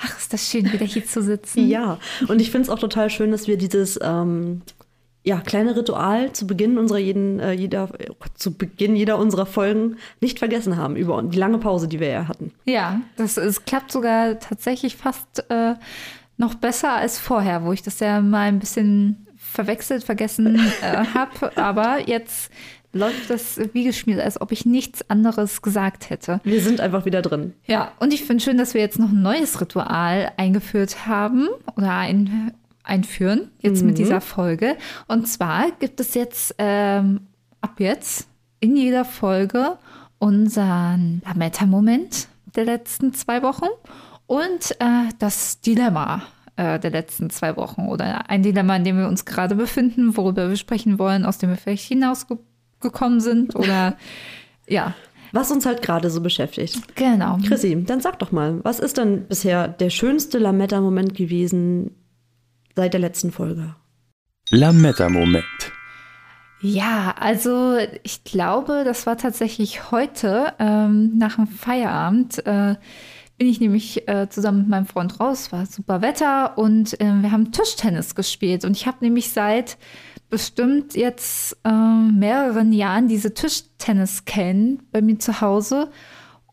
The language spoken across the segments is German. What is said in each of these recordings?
Ach, ist das schön, wieder hier zu sitzen. Ja, und ich finde es auch total schön, dass wir dieses ähm, ja, kleine Ritual zu Beginn unserer jeden, äh, jeder, oh Gott, zu Beginn jeder unserer Folgen nicht vergessen haben über die lange Pause, die wir ja hatten. Ja, das es klappt sogar tatsächlich fast äh, noch besser als vorher, wo ich das ja mal ein bisschen verwechselt, vergessen äh, habe. Aber jetzt läuft das wie geschmiert, als ob ich nichts anderes gesagt hätte. Wir sind einfach wieder drin. Ja, und ich finde schön, dass wir jetzt noch ein neues Ritual eingeführt haben oder ein, einführen, jetzt mit dieser Folge. Und zwar gibt es jetzt ähm, ab jetzt in jeder Folge unseren Lametta-Moment der letzten zwei Wochen und äh, das Dilemma äh, der letzten zwei Wochen oder ein Dilemma, in dem wir uns gerade befinden, worüber wir sprechen wollen, aus dem wir vielleicht hinausgekommen sind oder ja, Was uns halt gerade so beschäftigt. genau. Chrissy, dann sag doch mal, was ist denn bisher der schönste Lametta-Moment gewesen seit der letzten Folge? Lametta-Moment. Ja, also ich glaube, das war tatsächlich heute ähm, nach dem Feierabend. Äh, bin ich nämlich äh, zusammen mit meinem Freund raus, war super Wetter und äh, wir haben Tischtennis gespielt. Und ich habe nämlich seit bestimmt jetzt äh, mehreren Jahren diese Tischtennis-Can bei mir zu Hause.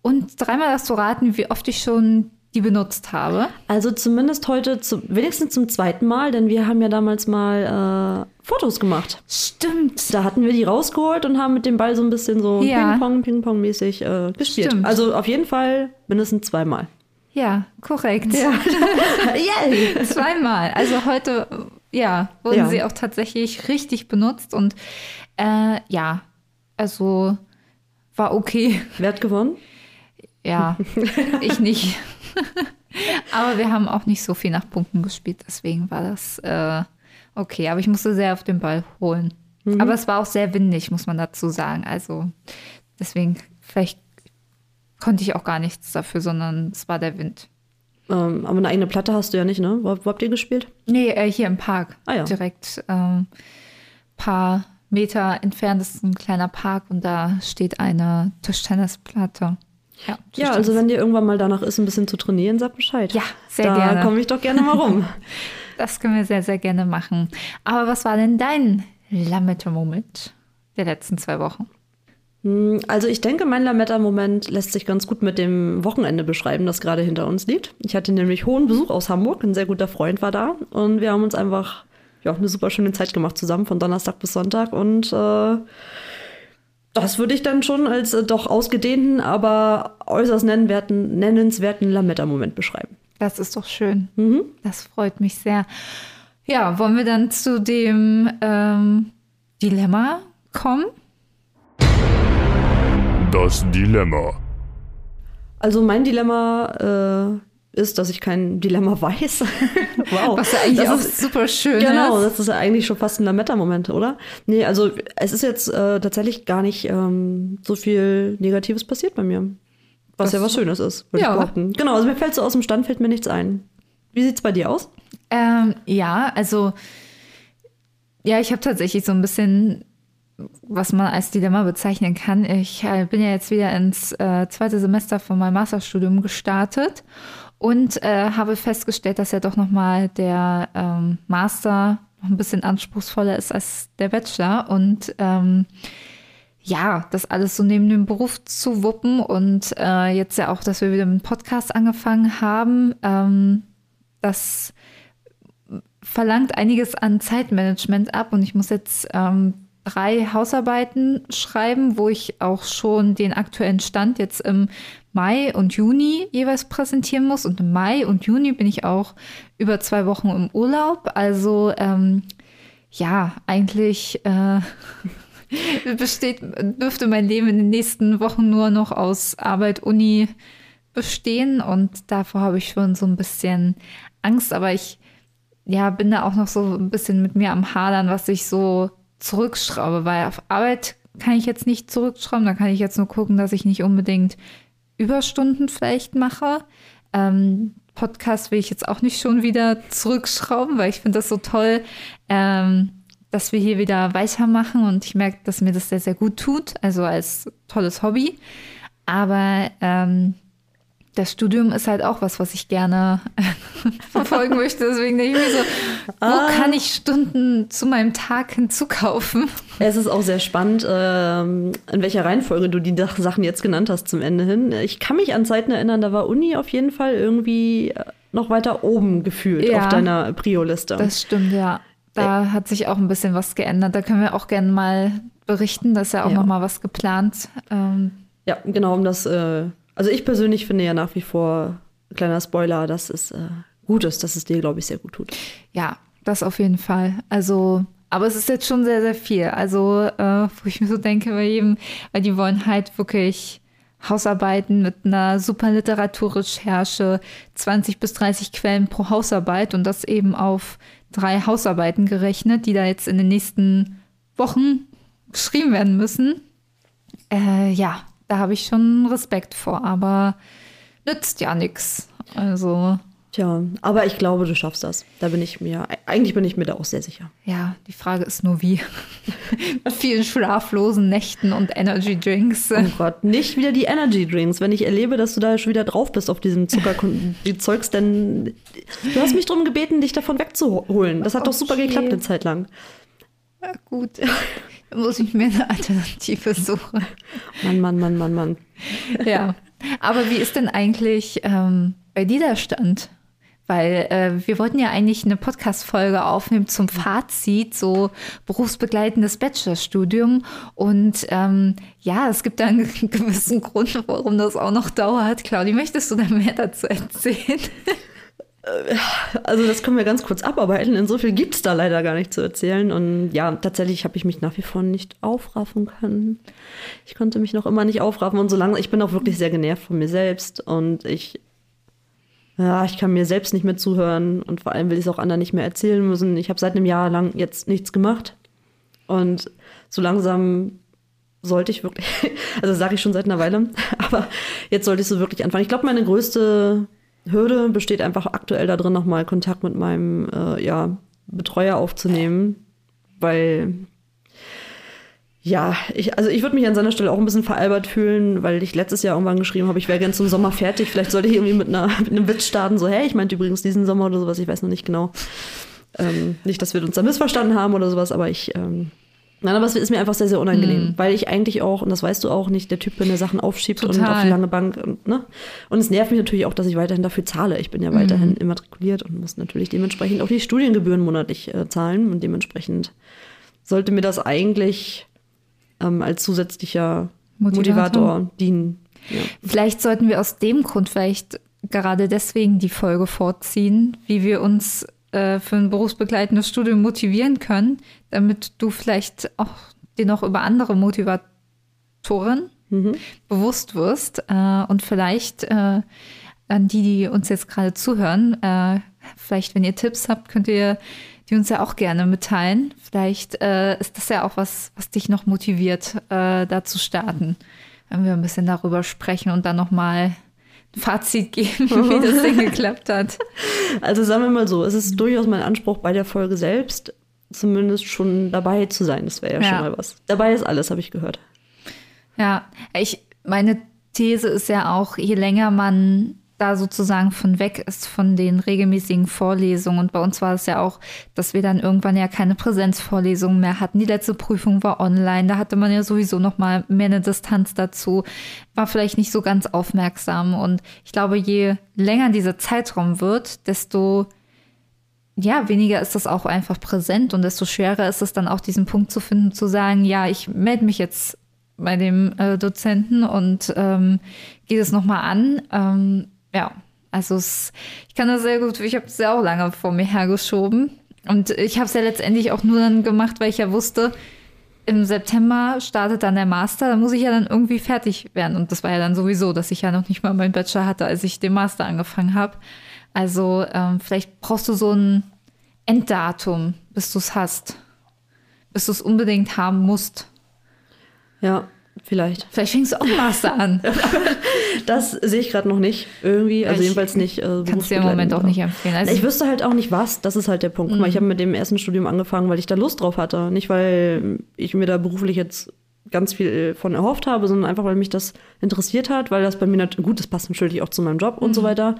Und dreimal hast du raten, wie oft ich schon die benutzt habe. Also zumindest heute, zu, wenigstens zum zweiten Mal, denn wir haben ja damals mal äh, Fotos gemacht. Stimmt. Da hatten wir die rausgeholt und haben mit dem Ball so ein bisschen so Ja. Ping-Pong, Ping-Pong-mäßig äh, gespielt. Stimmt. Also auf jeden Fall mindestens zweimal. Ja, korrekt. Yay! Zweimal. Also heute, ja, wurden Ja. sie auch tatsächlich richtig benutzt und äh, ja, also war okay. Wer hat gewonnen? Ja, ich nicht. Aber wir haben auch nicht so viel nach Punkten gespielt, deswegen war das äh, okay. Aber ich musste sehr auf den Ball holen. Aber es war auch sehr windig, muss man dazu sagen. Also deswegen, vielleicht konnte ich auch gar nichts dafür, sondern es war der Wind. Ähm, aber eine eigene Platte hast du ja nicht, ne? Wo, wo habt ihr gespielt? Nee, äh, hier im Park. Ah ja. Direkt ähm, paar Meter entfernt ist ein kleiner Park und da steht eine Tischtennisplatte. Ja, Ja, also wenn dir irgendwann mal danach ist, ein bisschen zu trainieren, sag Bescheid. Ja, sehr da gerne. Da komme ich doch gerne mal rum. das können wir sehr, sehr gerne machen. Aber was war denn dein Lametta-Moment der letzten zwei Wochen? Hm, Also ich denke, mein Lametta-Moment lässt sich ganz gut mit dem Wochenende beschreiben, das gerade hinter uns liegt. Ich hatte nämlich hohen Besuch aus Hamburg, ein sehr guter Freund war da und wir haben uns einfach ja, eine super schöne Zeit gemacht zusammen von Donnerstag bis Sonntag und äh, das würde ich dann schon als äh, doch ausgedehnten, aber äußerst nennenswerten, nennenswerten Lametta-Moment beschreiben. Das ist doch schön. Das freut mich sehr. Ja, wollen wir dann zu dem ähm, Dilemma kommen? Das Dilemma. Also mein Dilemma äh, ist, dass ich kein Dilemma weiß. wow. Was ja eigentlich Das auch ist- super schön Genau, ist. das ist ja eigentlich schon fast ein Lametta-Moment, oder? Nee, also es ist jetzt äh, tatsächlich gar nicht ähm, so viel Negatives passiert bei mir. Was Das- ja was Schönes ist, würde Ja. ich behaupten. Genau, also mir fällt so aus dem Stand, fällt mir nichts ein. Wie sieht's bei dir aus? Ähm, ja, also ja, ich habe tatsächlich so ein bisschen, was man als Dilemma bezeichnen kann. Ich äh, bin ja jetzt wieder ins äh, zweite Semester von meinem Masterstudium gestartet und äh, habe festgestellt, dass ja doch nochmal der ähm, Master noch ein bisschen anspruchsvoller ist als der Bachelor und ähm, ja, das alles so neben dem Beruf zu wuppen und äh, jetzt ja auch, dass wir wieder mit dem Podcast angefangen haben, ähm, das verlangt einiges an Zeitmanagement ab und ich muss jetzt ähm, drei Hausarbeiten schreiben, wo ich auch schon den aktuellen Stand jetzt im Mai und Juni jeweils präsentieren muss. Und im Mai und Juni bin ich auch über zwei Wochen im Urlaub. Also ähm, ja, eigentlich äh, besteht, dürfte mein Leben in den nächsten Wochen nur noch aus Arbeit, Uni, bestehen und davor habe ich schon so ein bisschen Angst, aber ich ja, bin da auch noch so ein bisschen mit mir am Hadern, was ich so zurückschraube, weil auf Arbeit kann ich jetzt nicht zurückschrauben, da kann ich jetzt nur gucken, dass ich nicht unbedingt Überstunden vielleicht mache. Ähm, Podcast will ich jetzt auch nicht schon wieder zurückschrauben, weil ich finde das so toll, ähm, dass wir hier wieder weitermachen und ich merke, dass mir das sehr, sehr gut tut, also als tolles Hobby. Aber ähm, das Studium ist halt auch was, was ich gerne verfolgen möchte. Deswegen denke ich mir so, wo ah. kann ich Stunden zu meinem Tag hinzukaufen? Es ist auch sehr spannend, ähm, in welcher Reihenfolge du die Sachen jetzt genannt hast zum Ende hin. Ich kann mich an Zeiten erinnern, da war Uni auf jeden Fall irgendwie noch weiter oben gefühlt ja, auf deiner Prio-Liste. Das stimmt, ja. Da Ä hat sich auch ein bisschen was geändert. Da können wir auch gerne mal berichten. Da ist ja auch ja. noch mal was geplant. Ähm, ja, genau, um das äh, also ich persönlich finde ja nach wie vor, kleiner Spoiler, dass es äh, gut ist, dass es dir, glaube ich, sehr gut tut. Ja, das auf jeden Fall. Also, aber es ist jetzt schon sehr, sehr viel. Also, äh, wo ich mir so denke, bei jedem, weil die wollen halt wirklich Hausarbeiten mit einer super Literaturrecherche, 20 bis 30 Quellen pro Hausarbeit und das eben auf drei Hausarbeiten gerechnet, die da jetzt in den nächsten Wochen geschrieben werden müssen. Äh, ja, da habe ich schon Respekt vor, aber nützt ja nichts. Also. Tja, aber ich glaube, du schaffst das. Da bin ich mir, eigentlich bin ich mir da auch sehr sicher. Ja, die Frage ist nur wie. Mit vielen schlaflosen Nächten und Energy Drinks. Oh Gott, nicht wieder die Energy Drinks. Wenn ich erlebe, dass du da schon wieder drauf bist auf diesem Zuckerzeugs, dann. Du hast mich darum gebeten, dich davon wegzuholen. Das hat okay. doch super geklappt eine Zeit lang. Ja, gut. Muss ich mir eine Alternative suchen. Mann, Mann, Mann, Mann, Mann. Ja. Aber wie ist denn eigentlich ähm, bei dir der Stand? Weil äh, wir wollten ja eigentlich eine Podcast-Folge aufnehmen zum Fazit, so berufsbegleitendes Bachelorstudium. Und ähm, ja, es gibt da einen gewissen Grund, warum das auch noch dauert. Claudi, möchtest du da mehr dazu erzählen? Äh, also das können wir ganz kurz abarbeiten. In so viel gibt es da leider gar nicht zu erzählen. Und ja, tatsächlich habe ich mich nach wie vor nicht aufraffen können. Ich konnte mich noch immer nicht aufraffen. Und solange, ich bin auch wirklich sehr genervt von mir selbst. Und ich, ja, ich kann mir selbst nicht mehr zuhören. Und vor allem will ich es auch anderen nicht mehr erzählen müssen. Ich habe seit einem Jahr lang jetzt nichts gemacht. Und so langsam sollte ich wirklich, also sage ich schon seit einer Weile, aber jetzt sollte ich so wirklich anfangen. Ich glaube, meine größte Hürde besteht einfach aktuell darin, nochmal Kontakt mit meinem äh, ja, Betreuer aufzunehmen, weil ja, ich, also ich würde mich an seiner Stelle auch ein bisschen veralbert fühlen, weil ich letztes Jahr irgendwann geschrieben habe, ich wäre gern zum Sommer fertig. Vielleicht sollte ich irgendwie mit, einer, mit einem Witz starten, so, hey, ich meinte übrigens diesen Sommer oder sowas, ich weiß noch nicht genau. Ähm, nicht, dass wir uns da missverstanden haben oder sowas, aber ich ähm, Nein, aber es ist mir einfach sehr, sehr unangenehm, mhm. weil ich eigentlich auch, und das weißt du auch, nicht der Typ bin, der Sachen aufschiebt Total. und auf die lange Bank. Und, ne? und es nervt mich natürlich auch, dass ich weiterhin dafür zahle. Ich bin ja weiterhin mhm. immatrikuliert und muss natürlich dementsprechend auch die Studiengebühren monatlich äh, zahlen. Und dementsprechend sollte mir das eigentlich ähm, als zusätzlicher Motivator, Motivator dienen. Ja. Vielleicht sollten wir aus dem Grund vielleicht gerade deswegen die Folge vorziehen, wie wir uns äh, für ein berufsbegleitendes Studium motivieren können, damit du vielleicht auch dir noch über andere Motivatoren mhm. bewusst wirst äh, und vielleicht äh, an die, die uns jetzt gerade zuhören, äh, vielleicht, wenn ihr Tipps habt, könnt ihr die uns ja auch gerne mitteilen. Vielleicht äh, ist das ja auch was, was dich noch motiviert, äh, da zu starten, wenn wir ein bisschen darüber sprechen und dann nochmal Fazit geben, wie das Ding geklappt hat. Also sagen wir mal so, es ist durchaus mein Anspruch bei der Folge selbst, zumindest schon dabei zu sein. Das wäre ja, ja, schon mal was. Dabei ist alles, habe ich gehört. Ja, ich, meine These ist ja auch, je länger man da sozusagen von weg ist von den regelmäßigen Vorlesungen. Und bei uns war es ja auch, dass wir dann irgendwann ja keine Präsenzvorlesungen mehr hatten. Die letzte Prüfung war online. Da hatte man ja sowieso noch mal mehr eine Distanz dazu. War vielleicht nicht so ganz aufmerksam. Und ich glaube, je länger dieser Zeitraum wird, desto ja, weniger ist das auch einfach präsent und desto schwerer ist es dann auch diesen Punkt zu finden, zu sagen, ja, ich melde mich jetzt bei dem äh, Dozenten und ähm, gehe das nochmal an. Ähm, ja, also es, ich kann das sehr gut, ich habe es ja auch lange vor mir hergeschoben. Und ich habe es ja letztendlich auch nur dann gemacht, weil ich ja wusste, im September startet dann der Master, da muss ich ja dann irgendwie fertig werden. Und das war ja dann sowieso, dass ich ja noch nicht mal meinen Bachelor hatte, als ich den Master angefangen habe. Also ähm, vielleicht brauchst du so ein Enddatum, bis du es hast. Bis du es unbedingt haben musst. Ja, vielleicht. Vielleicht fängst du auch Master an. Das sehe ich gerade noch nicht irgendwie. Also Ich jedenfalls nicht. Äh, Kannst du dir im Moment auch nicht empfehlen. Also, Ich wüsste halt auch nicht was. Das ist halt der Punkt. Guck mal, ich habe mit dem ersten Studium angefangen, weil ich da Lust drauf hatte. Nicht, weil ich mir da beruflich jetzt ganz viel von erhofft habe, sondern einfach, weil mich das interessiert hat, weil das bei mir natürlich, gut, das passt natürlich auch zu meinem Job und so weiter.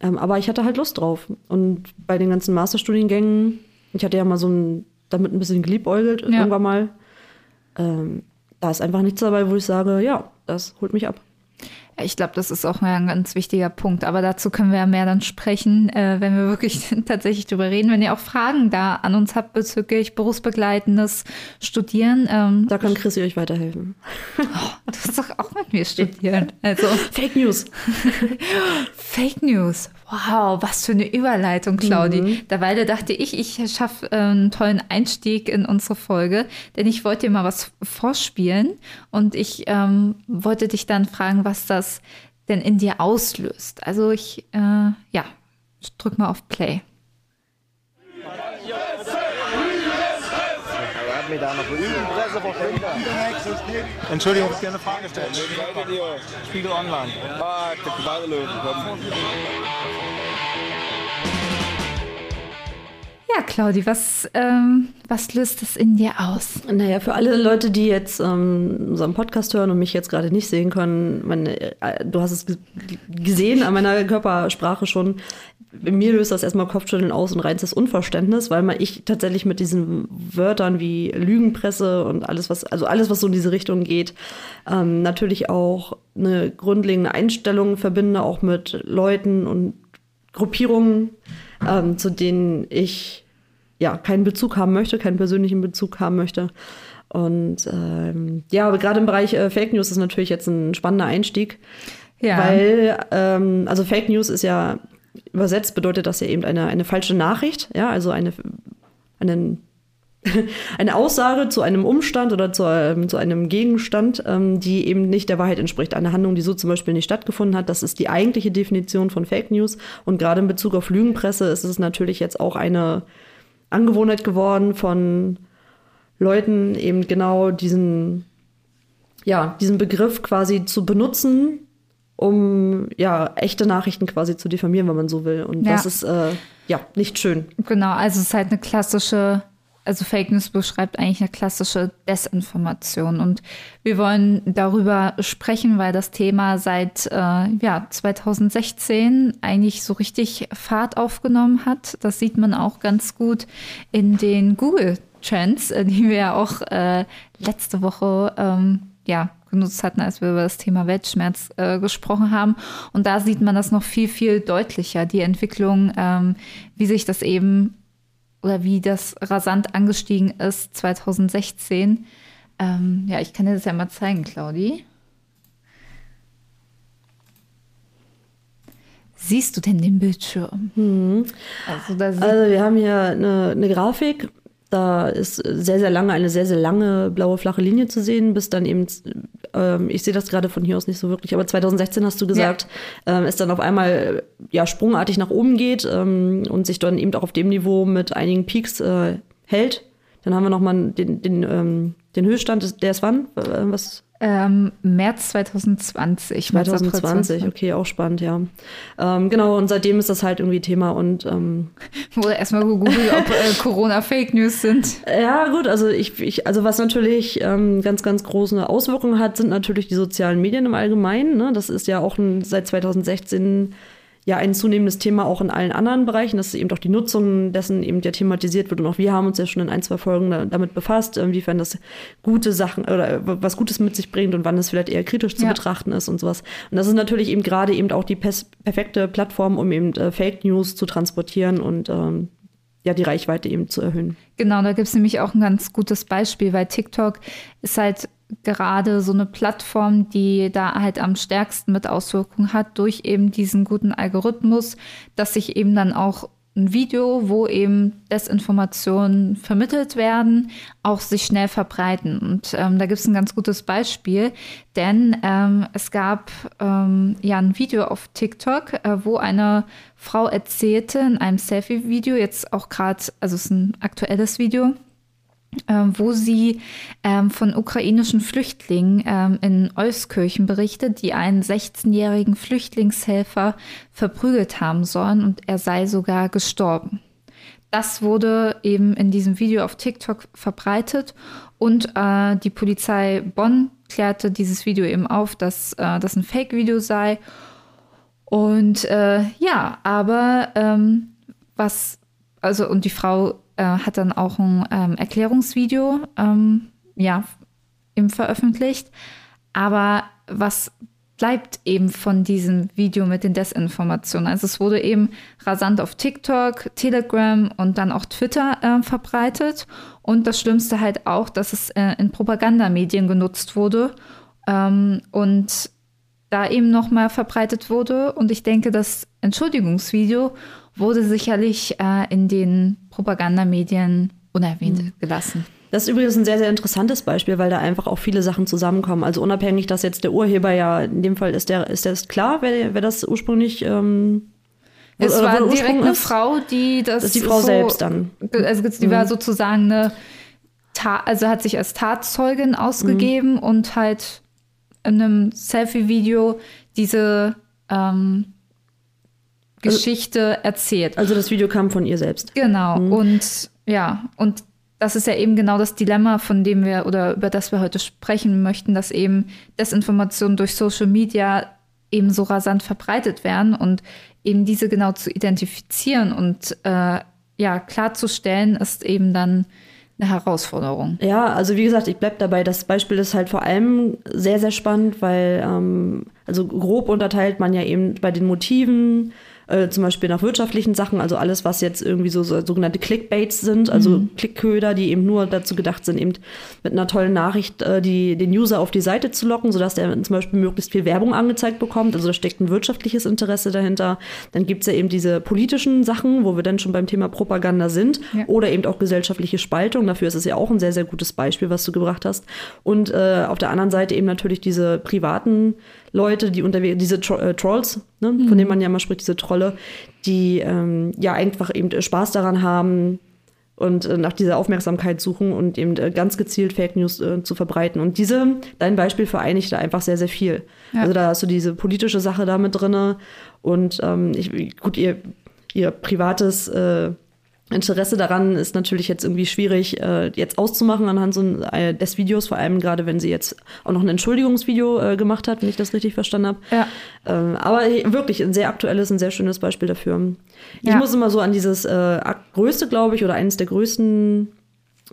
Ähm, aber ich hatte halt Lust drauf. Und bei den ganzen Masterstudiengängen, ich hatte ja mal so ein, damit ein bisschen geliebäugelt Ja. irgendwann mal. Ähm, da ist einfach nichts dabei, wo ich sage, ja, das holt mich ab. Ich glaube, das ist auch ein ganz wichtiger Punkt. Aber dazu können wir ja mehr dann sprechen, äh, wenn wir wirklich tatsächlich drüber reden. Wenn ihr auch Fragen da an uns habt bezüglich berufsbegleitendes Studieren, ähm, Da kann Chrissy euch weiterhelfen. du hast doch auch mit mir studieren. Also Fake News. Fake News. Wow, was für eine Überleitung, Claudi. Derweil dachte ich, ich schaffe äh, einen tollen Einstieg in unsere Folge, denn ich wollte dir mal was vorspielen und ich ähm, wollte dich dann fragen, was das denn in dir auslöst. Also ich, äh, ja, ich drück mal auf Play. hat mir da noch. Entschuldigung, ich gerne eine Frage stellen. Spiegel Online. Ah, Löwen. Ja, Claudi, was, ähm, was löst das in dir aus? Naja, für alle Leute, die jetzt ähm, unseren Podcast hören und mich jetzt gerade nicht sehen können, meine, äh, du hast es ge- gesehen an meiner Körpersprache schon. Mir löst das erstmal Kopfschütteln aus und reinstes Unverständnis, weil man ich tatsächlich mit diesen Wörtern wie Lügenpresse und alles, was, also alles, was so in diese Richtung geht, ähm, natürlich auch eine grundlegende Einstellung verbinde, auch mit Leuten und Gruppierungen, ähm, zu denen ich ja keinen Bezug haben möchte, keinen persönlichen Bezug haben möchte. Und ähm, ja, aber gerade im Bereich äh, Fake News ist natürlich jetzt ein spannender Einstieg, Ja. weil ähm, also Fake News ist ja übersetzt bedeutet das ja eben eine, eine falsche Nachricht, ja, also eine einen eine Aussage zu einem Umstand oder zu, ähm, zu einem Gegenstand, ähm, die eben nicht der Wahrheit entspricht. Eine Handlung, die so zum Beispiel nicht stattgefunden hat, das ist die eigentliche Definition von Fake News. Und gerade in Bezug auf Lügenpresse ist es natürlich jetzt auch eine Angewohnheit geworden von Leuten, eben genau diesen, ja, diesen Begriff quasi zu benutzen, um ja echte Nachrichten quasi zu diffamieren, wenn man so will. Und Ja. das ist äh, ja nicht schön. Genau, also es ist halt eine klassische, also Fake News beschreibt eigentlich eine klassische Desinformation. Und wir wollen darüber sprechen, weil das Thema seit äh, ja, 2016 eigentlich so richtig Fahrt aufgenommen hat. Das sieht man auch ganz gut in den Google Trends, äh, die wir ja auch äh, letzte Woche ähm, ja, genutzt hatten, als wir über das Thema Weltschmerz äh, gesprochen haben. Und da sieht man das noch viel, viel deutlicher, die Entwicklung, ähm, wie sich das eben oder wie das rasant angestiegen ist 2016. Ähm, ja, ich kann dir das ja mal zeigen, Claudi. Siehst du denn den Bildschirm? Also da sieht Also wir haben hier eine, eine Grafik. Da ist sehr, sehr lange, eine sehr, sehr lange blaue flache Linie zu sehen, bis dann eben, ähm, ich sehe das gerade von hier aus nicht so wirklich, aber 2016 hast du gesagt, ähm, es dann auf einmal ja sprungartig nach oben geht ähm, und sich dann eben auch auf dem Niveau mit einigen Peaks äh, hält. Dann haben wir nochmal den, den, ähm, den Höchststand, der ist wann? Äh, Was? Ähm, März 2020. März, April 2020, okay, auch spannend, ja. Ähm, genau, und seitdem ist das halt irgendwie Thema und ähm, Wurde erstmal gegoogelt, ob äh, Corona Fake News sind. Ja, gut, also ich, ich also was natürlich ähm, ganz, ganz große Auswirkungen hat, sind natürlich die sozialen Medien im Allgemeinen. Ne? Das ist ja auch ein, seit 2016 ja ein zunehmendes Thema auch in allen anderen Bereichen, dass eben auch die Nutzung dessen eben ja thematisiert wird. Und auch wir haben uns ja schon in ein, zwei Folgen da, damit befasst, inwiefern das gute Sachen oder was Gutes mit sich bringt und wann es vielleicht eher kritisch zu Ja. betrachten ist und sowas. Und das ist natürlich eben gerade eben auch die perfekte Plattform, um eben äh, Fake News zu transportieren und ähm, ja, die Reichweite eben zu erhöhen. Genau, da gibt es nämlich auch ein ganz gutes Beispiel, weil TikTok ist halt gerade so eine Plattform, die da halt am stärksten mit Auswirkungen hat durch eben diesen guten Algorithmus, dass sich eben dann auch ein Video, wo eben Desinformationen vermittelt werden, auch sich schnell verbreiten. Und ähm, da gibt es ein ganz gutes Beispiel, denn ähm, es gab ähm, ja ein Video auf TikTok, äh, wo eine Frau erzählte in einem Selfie-Video, jetzt auch gerade, also es ist ein aktuelles Video, wo sie ähm, von ukrainischen Flüchtlingen ähm, in Euskirchen berichtet, die einen 16-jährigen Flüchtlingshelfer verprügelt haben sollen und er sei sogar gestorben. Das wurde eben in diesem Video auf TikTok verbreitet und äh, die Polizei Bonn klärte dieses Video eben auf, dass äh, das ein Fake-Video sei. Und äh, ja, aber ähm, was, also und die Frau äh, hat dann auch ein ähm, Erklärungsvideo ähm, ja, eben veröffentlicht. Aber was bleibt eben von diesem Video mit den Desinformationen? Also es wurde eben rasant auf TikTok, Telegram und dann auch Twitter äh, verbreitet. Und das Schlimmste halt auch, dass es äh, in Propagandamedien genutzt wurde ähm, und da eben nochmal verbreitet wurde. Und ich denke, das Entschuldigungsvideo wurde sicherlich äh, in den Propagandamedien unerwähnt mhm. gelassen. Das ist übrigens ein sehr, sehr interessantes Beispiel, weil da einfach auch viele Sachen zusammenkommen. Also unabhängig, dass jetzt der Urheber ja, in dem Fall ist der, ist das klar, wer, wer das ursprünglich ähm, es war direkt eine Frau, die das. Das ist die Frau so, selbst dann. Also die mhm. war sozusagen eine, Ta also hat sich als Tatzeugin ausgegeben mhm. und halt in einem Selfie-Video diese ähm, Geschichte also, erzählt. Also das Video kam von ihr selbst. Genau. Mhm. Und ja, und das ist ja eben genau das Dilemma, von dem wir oder über das wir heute sprechen möchten, dass eben Desinformationen durch Social Media eben so rasant verbreitet werden und eben diese genau zu identifizieren und äh, ja klarzustellen, ist eben dann eine Herausforderung. Ja, also wie gesagt, ich bleibe dabei. Das Beispiel ist halt vor allem sehr, sehr spannend, weil ähm, also grob unterteilt man ja eben bei den Motiven äh, zum Beispiel nach wirtschaftlichen Sachen, also alles, was jetzt irgendwie so, so sogenannte Clickbaits sind, also mhm. Klickköder, die eben nur dazu gedacht sind, eben mit einer tollen Nachricht äh, die, den User auf die Seite zu locken, sodass der zum Beispiel möglichst viel Werbung angezeigt bekommt. Also da steckt ein wirtschaftliches Interesse dahinter. Dann gibt's ja eben diese politischen Sachen, wo wir dann schon beim Thema Propaganda sind ja. oder eben auch gesellschaftliche Spaltung. Dafür ist es ja auch ein sehr, sehr gutes Beispiel, was du gebracht hast. Und äh, auf der anderen Seite eben natürlich diese privaten Leute, die unterwegs, diese Tro äh, Trolls, ne, mhm. von denen man ja mal spricht, diese Trolle, die ähm, ja einfach eben Spaß daran haben und äh, nach dieser Aufmerksamkeit suchen und eben äh, ganz gezielt Fake News äh, zu verbreiten. Und diese, dein Beispiel vereinigt da einfach sehr, sehr viel. Ja. Also da hast du diese politische Sache da mit drin und ähm, ich, gut, ihr, ihr privates äh, Interesse daran ist natürlich jetzt irgendwie schwierig äh, jetzt auszumachen anhand so äh, des Videos, vor allem gerade wenn sie jetzt auch noch ein Entschuldigungsvideo äh, gemacht hat, wenn ich das richtig verstanden habe. Ja. Ähm, aber wirklich ein sehr aktuelles, ein sehr schönes Beispiel dafür. Ich ja. muss immer so an dieses äh, größte, glaube ich, oder eines der größten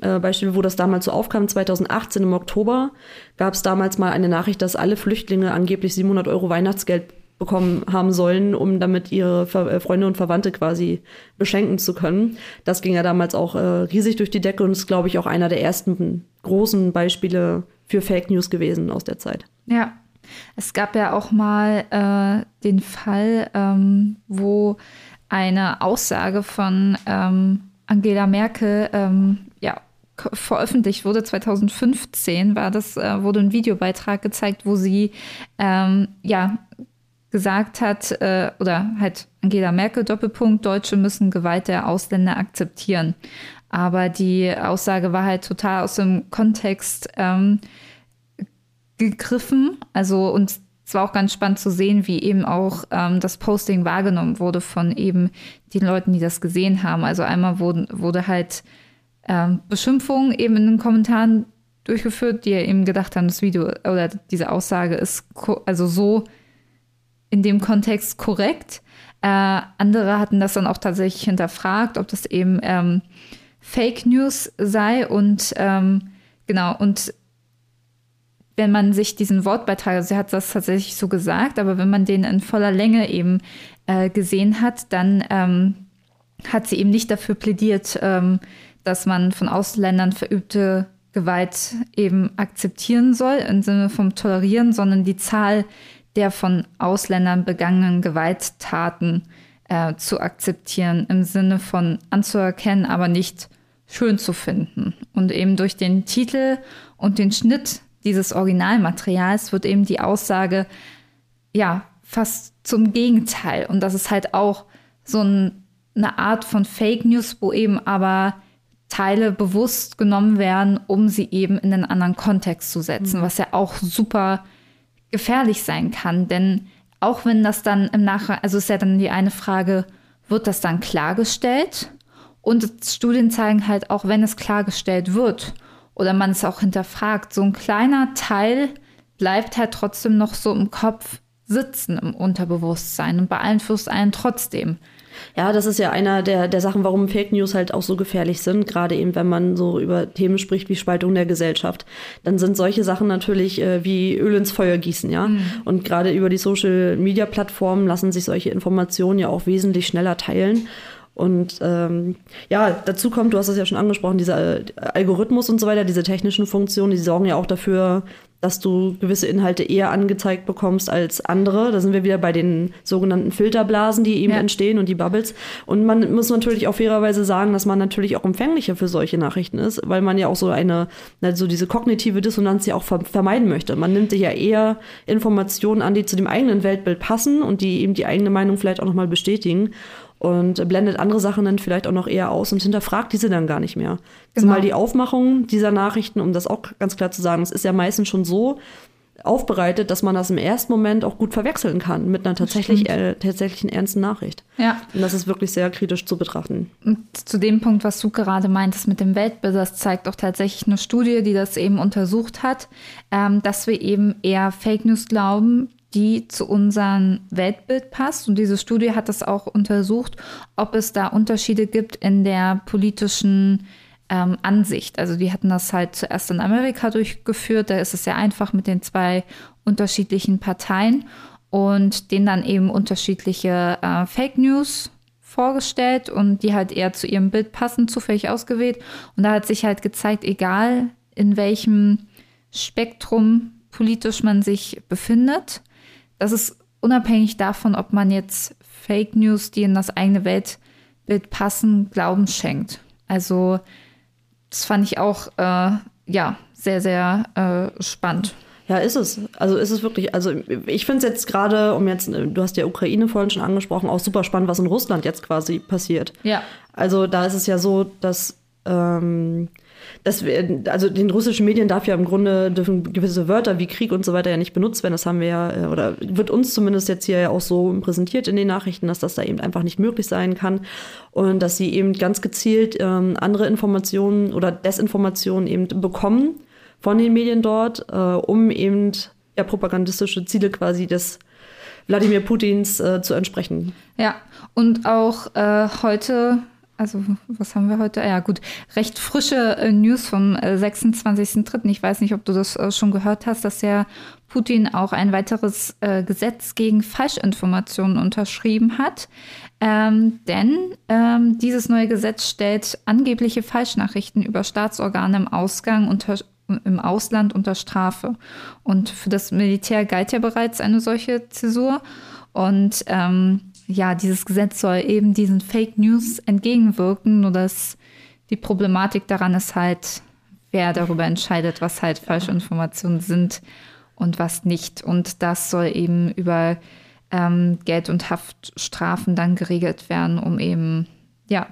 äh, Beispiele, wo das damals so aufkam, 2018 im Oktober, gab es damals mal eine Nachricht, dass alle Flüchtlinge angeblich 700 Euro Weihnachtsgeld bekommen haben sollen, um damit ihre Ver äh, Freunde und Verwandte quasi beschenken zu können. Das ging ja damals auch äh, riesig durch die Decke und ist, glaube ich, auch einer der ersten großen Beispiele für Fake News gewesen aus der Zeit. Ja. Es gab ja auch mal äh, den Fall, ähm, wo eine Aussage von ähm, Angela Merkel ähm, ja, veröffentlicht wurde, 2015 war das, äh, wurde ein Videobeitrag gezeigt, wo sie ähm, ja gesagt hat, äh, oder halt Angela Merkel, Doppelpunkt, Deutsche müssen Gewalt der Ausländer akzeptieren. Aber die Aussage war halt total aus dem Kontext ähm, gegriffen. Also, und es war auch ganz spannend zu sehen, wie eben auch ähm, das Posting wahrgenommen wurde von eben den Leuten, die das gesehen haben. Also einmal wurden, wurde halt ähm, Beschimpfung eben in den Kommentaren durchgeführt, die ja eben gedacht haben, das Video oder diese Aussage ist also so in dem Kontext korrekt. Äh, andere hatten das dann auch tatsächlich hinterfragt, ob das eben ähm, Fake News sei. Und ähm, genau, und wenn man sich diesen Wortbeitrag, also sie hat das tatsächlich so gesagt, aber wenn man den in voller Länge eben äh, gesehen hat, dann ähm, hat sie eben nicht dafür plädiert, ähm, dass man von Ausländern verübte Gewalt eben akzeptieren soll, im Sinne vom Tolerieren, sondern die Zahl der von Ausländern begangenen Gewalttaten äh, zu akzeptieren, im Sinne von anzuerkennen, aber nicht schön zu finden. Und eben durch den Titel und den Schnitt dieses Originalmaterials wird eben die Aussage, ja, fast zum Gegenteil. Und das ist halt auch so ein, eine Art von Fake News, wo eben aber Teile bewusst genommen werden, um sie eben in einen anderen Kontext zu setzen, mhm. was ja auch super gefährlich sein kann. Denn auch wenn das dann im Nachhinein, also ist ja dann die eine Frage, wird das dann klargestellt? Und Studien zeigen halt auch, wenn es klargestellt wird oder man es auch hinterfragt, so ein kleiner Teil bleibt halt trotzdem noch so im Kopf sitzen im Unterbewusstsein und beeinflusst einen trotzdem. Ja, das ist ja einer der, der Sachen, warum Fake News halt auch so gefährlich sind, gerade eben, wenn man so über Themen spricht wie Spaltung der Gesellschaft. Dann sind solche Sachen natürlich äh, wie Öl ins Feuer gießen, ja. Mhm. Und gerade über die Social Media Plattformen lassen sich solche Informationen ja auch wesentlich schneller teilen. Und ähm, ja, dazu kommt, du hast es ja schon angesprochen, dieser äh, Algorithmus und so weiter, diese technischen Funktionen, die sorgen ja auch dafür, dass du gewisse Inhalte eher angezeigt bekommst als andere. Da sind wir wieder bei den sogenannten Filterblasen, die eben ja. entstehen und die Bubbles. Und man muss natürlich auch fairerweise sagen, dass man natürlich auch empfänglicher für solche Nachrichten ist, weil man ja auch so eine, so diese kognitive Dissonanz ja auch vermeiden möchte. Man nimmt sich ja eher Informationen an, die zu dem eigenen Weltbild passen und die eben die eigene Meinung vielleicht auch nochmal bestätigen und blendet andere Sachen dann vielleicht auch noch eher aus und hinterfragt diese dann gar nicht mehr. Genau. Zumal die Aufmachung dieser Nachrichten, um das auch ganz klar zu sagen, es ist ja meistens schon so aufbereitet, dass man das im ersten Moment auch gut verwechseln kann mit einer tatsächlich, äh, tatsächlichen ernsten Nachricht. Ja. Und das ist wirklich sehr kritisch zu betrachten. Und zu dem Punkt, was du gerade meintest mit dem Weltbild, das zeigt auch tatsächlich eine Studie, die das eben untersucht hat, ähm, dass wir eben eher Fake News glauben, die zu unserem Weltbild passt. Und diese Studie hat das auch untersucht, ob es da Unterschiede gibt in der politischen ähm, Ansicht. Also die hatten das halt zuerst in Amerika durchgeführt. Da ist es sehr einfach mit den zwei unterschiedlichen Parteien und denen dann eben unterschiedliche äh, Fake News vorgestellt und die halt eher zu ihrem Bild passen, zufällig ausgewählt. Und da hat sich halt gezeigt, egal in welchem Spektrum politisch man sich befindet, das ist unabhängig davon, ob man jetzt Fake News, die in das eigene Weltbild passen, Glauben schenkt. Also das fand ich auch äh, ja sehr sehr äh, spannend. Ja, ist es. Also ist es wirklich. Also ich finde es jetzt gerade, um jetzt, du hast ja Ukraine vorhin schon angesprochen, auch super spannend, was in Russland jetzt quasi passiert. Ja. Also da ist es ja so, dass ähm, das, also den russischen Medien darf ja im Grunde dürfen gewisse Wörter wie Krieg und so weiter ja nicht benutzt werden. Das haben wir ja, äh, oder wird uns zumindest jetzt hier ja auch so präsentiert in den Nachrichten, dass das da eben einfach nicht möglich sein kann. Und dass sie eben ganz gezielt ähm, andere Informationen oder Desinformationen eben bekommen von den Medien dort, äh, um eben ja, propagandistische Ziele quasi des Wladimir Putins äh, zu entsprechen. Ja, und auch äh, heute also was haben wir heute? Ja gut, recht frische äh, News vom äh, 26.03. Ich weiß nicht, ob du das äh, schon gehört hast, dass ja Putin auch ein weiteres äh, Gesetz gegen Falschinformationen unterschrieben hat. Ähm, denn ähm, dieses neue Gesetz stellt angebliche Falschnachrichten über Staatsorgane im Ausgang unter im Ausland unter Strafe. Und für das Militär galt ja bereits eine solche Zäsur. Und ähm, ja, dieses Gesetz soll eben diesen Fake News entgegenwirken, nur dass die Problematik daran ist halt, wer darüber entscheidet, was halt falsche Informationen sind und was nicht. Und das soll eben über ähm, Geld- und Haftstrafen dann geregelt werden, um eben, ja,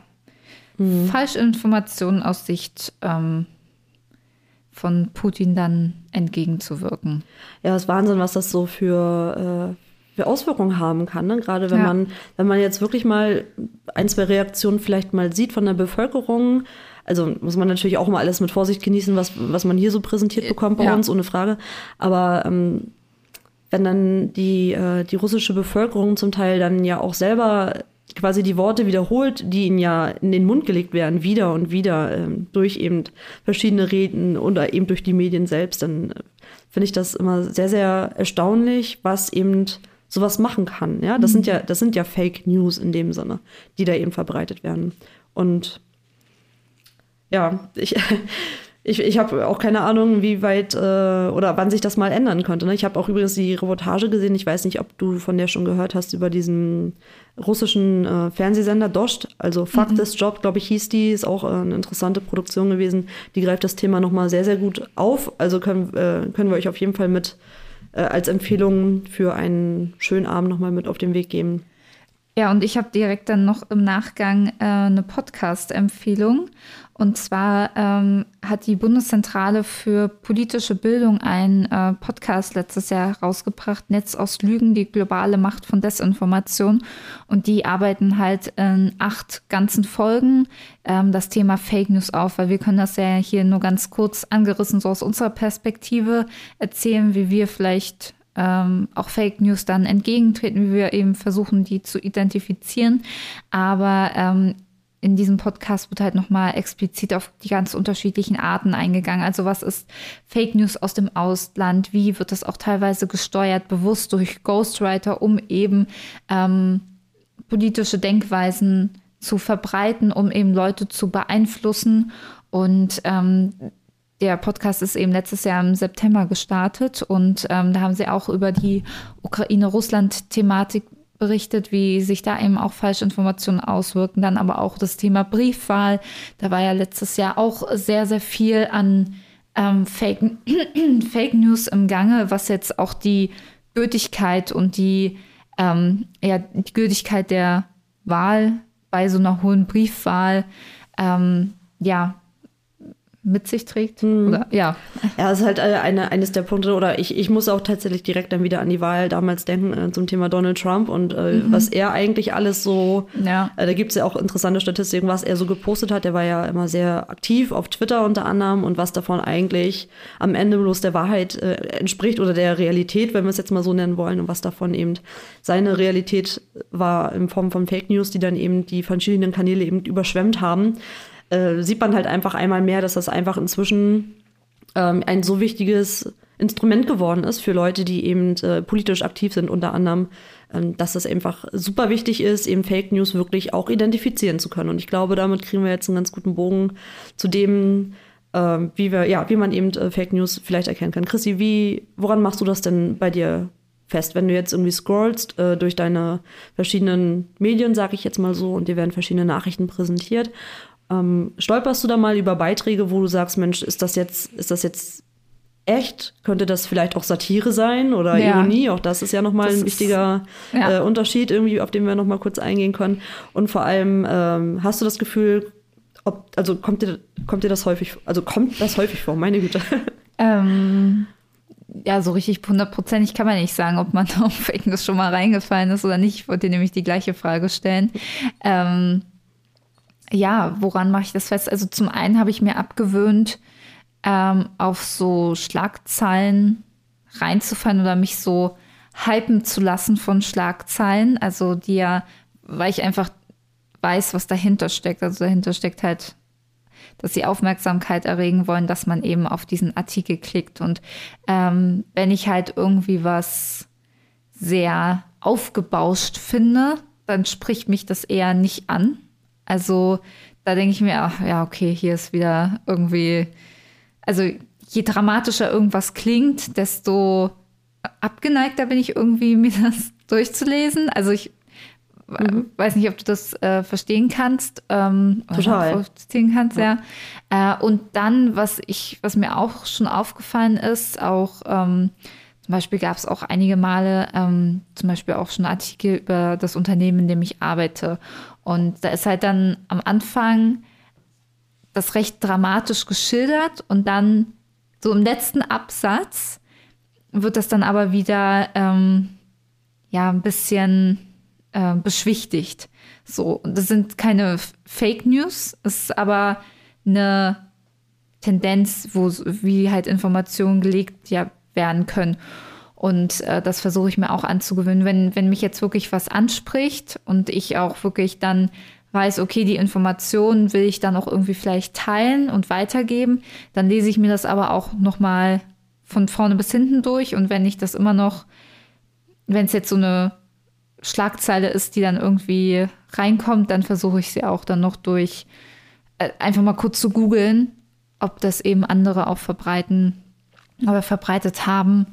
mhm. Falschinformationen aus Sicht ähm, von Putin dann entgegenzuwirken. Ja, es ist Wahnsinn, was das so für, äh, für Auswirkungen haben kann. Ne? Gerade wenn ja. man, wenn man jetzt wirklich mal ein, zwei Reaktionen vielleicht mal sieht von der Bevölkerung. Also muss man natürlich auch mal alles mit Vorsicht genießen, was, was man hier so präsentiert bekommt bei ja. uns, ohne Frage. Aber ähm, wenn dann die, äh, die russische Bevölkerung zum Teil dann ja auch selber quasi die Worte wiederholt, die ihnen ja in den Mund gelegt werden, wieder und wieder ähm, durch eben verschiedene Reden oder eben durch die Medien selbst, dann äh, finde ich das immer sehr, sehr erstaunlich, was eben sowas machen kann. Ja, das mhm. sind ja, das sind ja Fake News in dem Sinne, die da eben verbreitet werden. Und ja, ich, ich, ich habe auch keine Ahnung, wie weit äh, oder wann sich das mal ändern könnte. Ne? Ich habe auch übrigens die Reportage gesehen. Ich weiß nicht, ob du von der schon gehört hast über diesen russischen äh, Fernsehsender Dost. Also Fuck Mhm. This Job, glaube ich, hieß die. Ist auch äh, eine interessante Produktion gewesen. Die greift das Thema nochmal sehr, sehr gut auf. Also können, äh, können wir euch auf jeden Fall mit äh, als Empfehlung für einen schönen Abend nochmal mit auf den Weg geben. Ja, und ich habe direkt dann noch im Nachgang äh, eine Podcast-Empfehlung. Und zwar ähm, hat die Bundeszentrale für politische Bildung einen äh, Podcast letztes Jahr rausgebracht, Netz aus Lügen, die globale Macht von Desinformation. Und die arbeiten halt in acht ganzen Folgen ähm, das Thema Fake News auf, weil wir können das ja hier nur ganz kurz angerissen so aus unserer Perspektive erzählen, wie wir vielleicht ähm, auch Fake News dann entgegentreten, wie wir eben versuchen, die zu identifizieren. Aber ähm, in diesem Podcast wird halt nochmal explizit auf die ganz unterschiedlichen Arten eingegangen. Also was ist Fake News aus dem Ausland? Wie wird das auch teilweise gesteuert, bewusst durch Ghostwriter, um eben ähm, politische Denkweisen zu verbreiten, um eben Leute zu beeinflussen. Und ähm, der Podcast ist eben letztes Jahr im September gestartet und ähm, da haben sie auch über die Ukraine-Russland-Thematik berichtet, wie sich da eben auch Falschinformationen auswirken. Dann aber auch das Thema Briefwahl. Da war ja letztes Jahr auch sehr, sehr viel an ähm, Fake, Fake News im Gange, was jetzt auch die Gültigkeit und die, ähm, ja, die Gültigkeit der Wahl bei so einer hohen Briefwahl ähm, ja, mit sich trägt. Oder, ja. Ja, das ist halt äh, eine, eines der Punkte, oder ich, ich muss auch tatsächlich direkt dann wieder an die Wahl damals denken äh, zum Thema Donald Trump und äh, was er eigentlich alles so, Ja. äh, da gibt es ja auch interessante Statistiken, was er so gepostet hat. Er war ja immer sehr aktiv auf Twitter unter anderem und was davon eigentlich am Ende bloß der Wahrheit äh, entspricht oder der Realität, wenn wir es jetzt mal so nennen wollen, und was davon eben seine Realität war in Form von Fake News, die dann eben die verschiedenen Kanäle eben überschwemmt haben. Äh, sieht man halt einfach einmal mehr, dass das einfach inzwischen ähm, ein so wichtiges Instrument geworden ist für Leute, die eben äh, politisch aktiv sind, unter anderem, ähm, dass es einfach super wichtig ist, eben Fake News wirklich auch identifizieren zu können. Und ich glaube, damit kriegen wir jetzt einen ganz guten Bogen zu dem, ähm, wie wir, ja, wie man eben äh, Fake News vielleicht erkennen kann. Chrissy, wie, woran machst du das denn bei dir fest, wenn du jetzt irgendwie scrollst äh, durch deine verschiedenen Medien, sag ich jetzt mal so, und dir werden verschiedene Nachrichten präsentiert ähm, stolperst du da mal über Beiträge, wo du sagst, Mensch, ist das jetzt, ist das jetzt echt? Könnte das vielleicht auch Satire sein oder Ja. Ironie? Auch das ist ja nochmal ein ist- wichtiger ja. äh, Unterschied, irgendwie, auf den wir nochmal kurz eingehen können. Und vor allem, ähm, hast du das Gefühl, ob, also kommt dir, kommt dir das häufig, also kommt das häufig vor, meine Güte. Ähm, ja, so richtig hundertprozentig kann man nicht sagen, ob man auf Fake News schon mal reingefallen ist oder nicht. Ich wollte dir nämlich die gleiche Frage stellen. Ähm, ja, woran mache ich das fest? Also zum einen habe ich mir abgewöhnt, ähm, auf so Schlagzeilen reinzufallen oder mich so hypen zu lassen von Schlagzeilen. Also die ja, weil ich einfach weiß, was dahinter steckt. Also dahinter steckt halt dass sie Aufmerksamkeit erregen wollen, dass man eben auf diesen Artikel klickt. Und ähm, wenn ich halt irgendwie was sehr aufgebauscht finde, dann spricht mich das eher nicht an. Also da denke ich mir, ach ja, okay, hier ist wieder irgendwie, also je dramatischer irgendwas klingt, desto abgeneigter bin ich irgendwie, mir das durchzulesen. Also ich weiß nicht, ob du das äh, verstehen kannst. Ähm, Total. nachvollziehen kannst, ja. Äh, und dann, was ich, was mir auch schon aufgefallen ist, auch ähm, zum Beispiel gab es auch einige Male, ähm, zum Beispiel auch schon Artikel über das Unternehmen, in dem ich arbeite. Und da ist halt dann am Anfang das recht dramatisch geschildert und dann so im letzten Absatz wird das dann aber wieder ähm, ja ein bisschen äh, beschwichtigt. So, das sind keine Fake News, es ist aber eine Tendenz, wo wie halt Informationen gelegt ja, werden können. Und äh, das versuche ich mir auch anzugewöhnen. Wenn, wenn mich jetzt wirklich was anspricht und ich auch wirklich dann weiß, okay, die Informationen will ich dann auch irgendwie vielleicht teilen und weitergeben, dann lese ich mir das aber auch nochmal von vorne bis hinten durch. Und wenn ich das immer noch, wenn es jetzt so eine Schlagzeile ist, die dann irgendwie reinkommt, dann versuche ich sie auch dann noch durch äh, einfach mal kurz zu googeln ob das eben andere auch verbreiten oder verbreitet haben.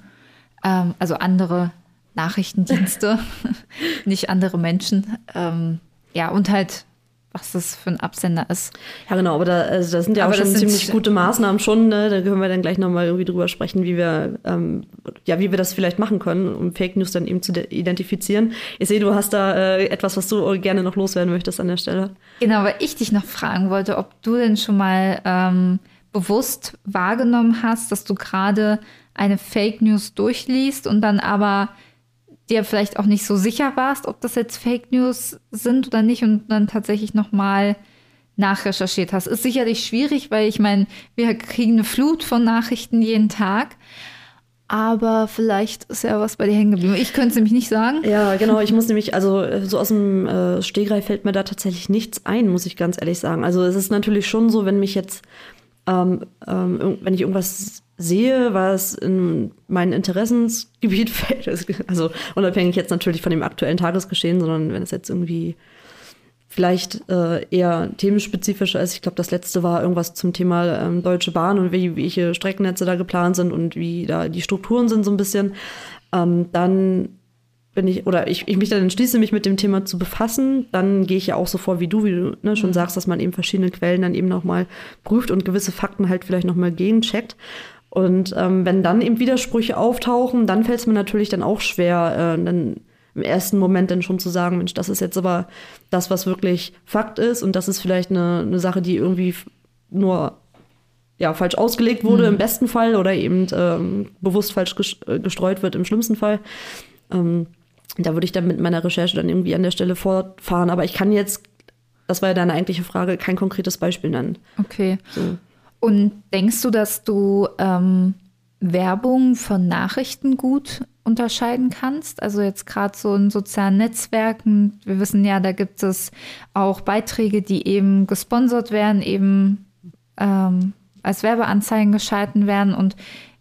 Ähm, also andere Nachrichtendienste, nicht andere Menschen. Ähm, ja, und halt was das für ein Absender ist. Ja, genau, aber da, also das sind ja Aber auch schon ziemlich gute Maßnahmen schon. Ne? Da können wir dann gleich nochmal irgendwie drüber sprechen, wie wir, ähm, ja, wie wir das vielleicht machen können, um Fake News dann eben zu de- identifizieren. Ich sehe, du hast da äh, etwas, was du gerne noch loswerden möchtest an der Stelle. Genau, weil ich dich noch fragen wollte, ob du denn schon mal ähm, bewusst wahrgenommen hast, dass du gerade eine Fake News durchliest und dann aber dir vielleicht auch nicht so sicher warst, ob das jetzt Fake News sind oder nicht und dann tatsächlich nochmal nachrecherchiert hast. Ist sicherlich schwierig, weil ich meine, wir kriegen eine Flut von Nachrichten jeden Tag. Aber vielleicht ist ja was bei dir hängen geblieben. Ich könnte es nämlich nicht sagen. Ja, genau. Ich muss nämlich, also äh, so aus dem äh, Stegreif fällt mir da tatsächlich nichts ein, muss ich ganz ehrlich sagen. Also es ist natürlich schon so, wenn mich jetzt, ähm, ähm, wenn ich irgendwas sehe, was in mein Interessensgebiet fällt, also unabhängig jetzt natürlich von dem aktuellen Tagesgeschehen, sondern wenn es jetzt irgendwie vielleicht äh, eher themenspezifischer ist. Ich glaube, das letzte war irgendwas zum Thema ähm, Deutsche Bahn und wie, welche Streckennetze da geplant sind und wie da die Strukturen sind so ein bisschen. Ähm, dann bin ich, oder ich, ich mich dann entschließe, mich mit dem Thema zu befassen, dann gehe ich ja auch so vor wie du, wie du ne, schon sagst, dass man eben verschiedene Quellen dann eben nochmal prüft und gewisse Fakten halt vielleicht nochmal gegencheckt. Und ähm, wenn dann eben Widersprüche auftauchen, dann fällt es mir natürlich dann auch schwer, äh, dann im ersten Moment dann schon zu sagen, Mensch, das ist jetzt aber das, was wirklich Fakt ist und das ist vielleicht eine, eine Sache, die irgendwie nur ja, falsch ausgelegt wurde im besten Fall oder eben ähm, bewusst falsch äh, gestreut wird im schlimmsten Fall. Ähm, da würde ich dann mit meiner Recherche dann irgendwie an der Stelle fortfahren. Aber ich kann jetzt, das war ja deine eigentliche Frage, kein konkretes Beispiel nennen. Okay. Und denkst du, dass du ähm, Werbung von Nachrichten gut unterscheiden kannst? Also jetzt gerade so in sozialen Netzwerken, wir wissen ja, da gibt es auch Beiträge, die eben gesponsert werden, eben ähm, als Werbeanzeigen geschalten werden und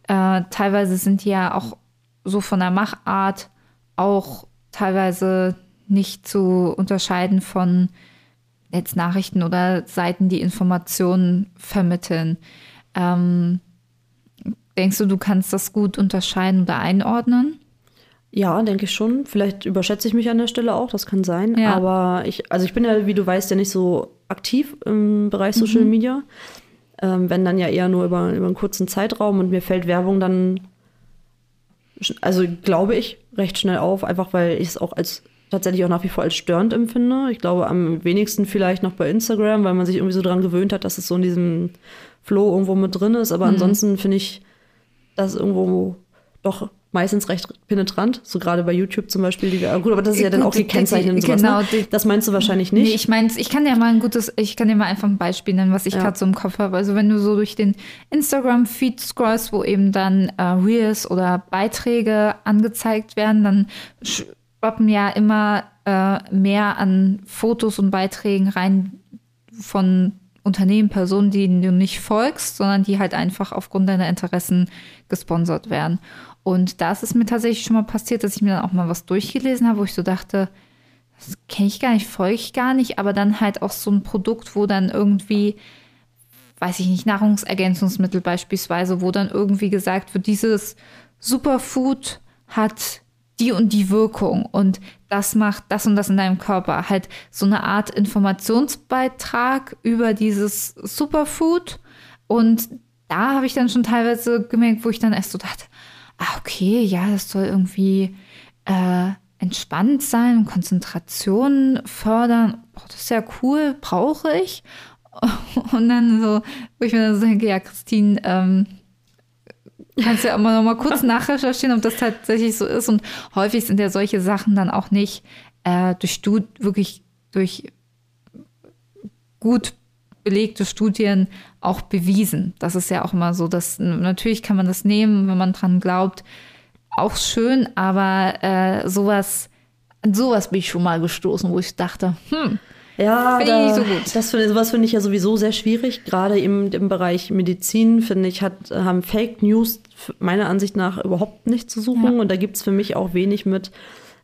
äh, teilweise sind die ja auch so von der Machart auch teilweise nicht zu unterscheiden von jetzt Nachrichten oder Seiten, die Informationen vermitteln. Ähm, denkst du, du kannst das gut unterscheiden oder einordnen? Ja, denke ich schon. Vielleicht überschätze ich mich an der Stelle auch, das kann sein. Ja. Aber ich, also ich bin ja, wie du weißt, ja nicht so aktiv im Bereich Social Media. Ähm, wenn dann ja eher nur über, über einen kurzen Zeitraum und mir fällt Werbung dann, also glaube ich, recht schnell auf, einfach weil ich es auch als tatsächlich auch nach wie vor als störend empfinde. Ich glaube am wenigsten vielleicht noch bei Instagram, weil man sich irgendwie so dran gewöhnt hat, dass es so in diesem Flow irgendwo mit drin ist. Aber ansonsten finde ich das irgendwo doch meistens recht penetrant, so gerade bei YouTube zum Beispiel. Die, wir- gut, aber das ist ja dann Gut, auch die- gekennzeichnet und sowas. genau, ne? Das meinst du wahrscheinlich Nee, nicht. ich meine, ich kann dir mal ein gutes, ich kann dir mal einfach ein Beispiel nennen, was ich Ja. gerade so im Kopf habe. Also wenn du so durch den Instagram-Feed scrollst, wo eben dann äh, Reels oder Beiträge angezeigt werden, dann schwappen ja immer äh, mehr an Fotos und Beiträgen rein von Unternehmen, Personen, denen du nicht folgst, sondern die halt einfach aufgrund deiner Interessen gesponsert werden. Und da ist es mir tatsächlich schon mal passiert, dass ich mir dann auch mal was durchgelesen habe, wo ich so dachte, das kenne ich gar nicht, folge ich gar nicht, aber dann halt auch so ein Produkt, wo dann irgendwie, weiß ich nicht, Nahrungsergänzungsmittel beispielsweise, wo dann irgendwie gesagt wird, dieses Superfood hat die und die Wirkung und das macht das und das in deinem Körper. Halt so eine Art Informationsbeitrag über dieses Superfood. Und da habe ich dann schon teilweise gemerkt, wo ich dann erst so dachte, ah, okay, ja, das soll irgendwie äh, entspannt sein, Konzentration fördern. Oh, das ist ja cool, brauche ich. Und dann so, wo ich mir dann so denke, ja, Christine, ähm, kannst ja immer noch mal kurz nachrecherchieren, ob das tatsächlich so ist. Und häufig sind ja solche Sachen dann auch nicht äh, durch Stud wirklich durch gut belegte Studien auch bewiesen. Das ist ja auch immer so, dass natürlich kann man das nehmen, wenn man dran glaubt, auch schön, aber äh, sowas, an sowas bin ich schon mal gestoßen, wo ich dachte, hm, Ja, Finde ich da, nicht so gut. Das finde, sowas finde ich ja sowieso sehr schwierig. Gerade im, im Bereich Medizin, finde ich, hat, haben Fake News meiner Ansicht nach überhaupt nichts zu suchen. Ja. Und da gibt es für mich auch wenig mit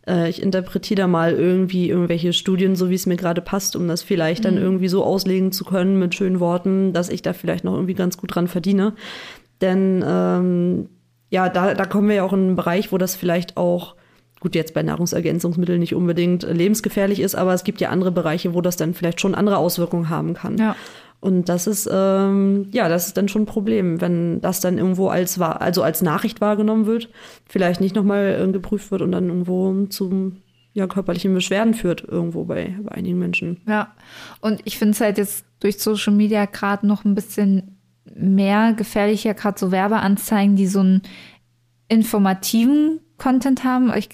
äh, ich interpretiere da mal irgendwie irgendwelche Studien, so wie es mir gerade passt, um das vielleicht dann Mhm. irgendwie so auslegen zu können mit schönen Worten, dass ich da vielleicht noch irgendwie ganz gut dran verdiene. Denn ähm, ja, da, da kommen wir ja auch in einen Bereich, wo das vielleicht auch, gut, jetzt bei Nahrungsergänzungsmitteln nicht unbedingt äh, lebensgefährlich ist, aber es gibt ja andere Bereiche, wo das dann vielleicht schon andere Auswirkungen haben kann. Ja. Und das ist, ähm, ja, das ist dann schon ein Problem, wenn das dann irgendwo als, also als Nachricht wahrgenommen wird, vielleicht nicht nochmal äh, geprüft wird und dann irgendwo zu ja, körperlichen Beschwerden führt, irgendwo bei, bei einigen Menschen. Ja, und ich finde es halt jetzt durch Social Media gerade noch ein bisschen mehr gefährlicher, gerade so Werbeanzeigen, die so einen informativen Content haben. Ich,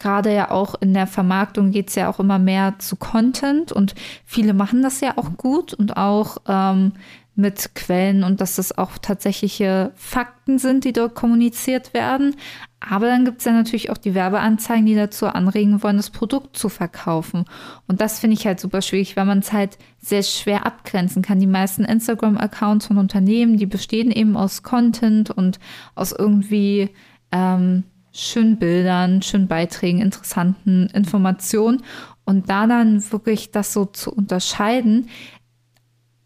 gerade ja auch in der Vermarktung geht es ja auch immer mehr zu Content und viele machen das ja auch gut und auch ähm, mit Quellen und dass das auch tatsächliche Fakten sind, die dort kommuniziert werden. Aber dann gibt es ja natürlich auch die Werbeanzeigen, die dazu anregen wollen, das Produkt zu verkaufen. Und das finde ich halt super schwierig, weil man es halt sehr schwer abgrenzen kann. Die meisten Instagram-Accounts von Unternehmen, die bestehen eben aus Content und aus irgendwie ähm, schönen Bildern, schönen Beiträgen, interessanten Informationen. Und da dann wirklich das so zu unterscheiden,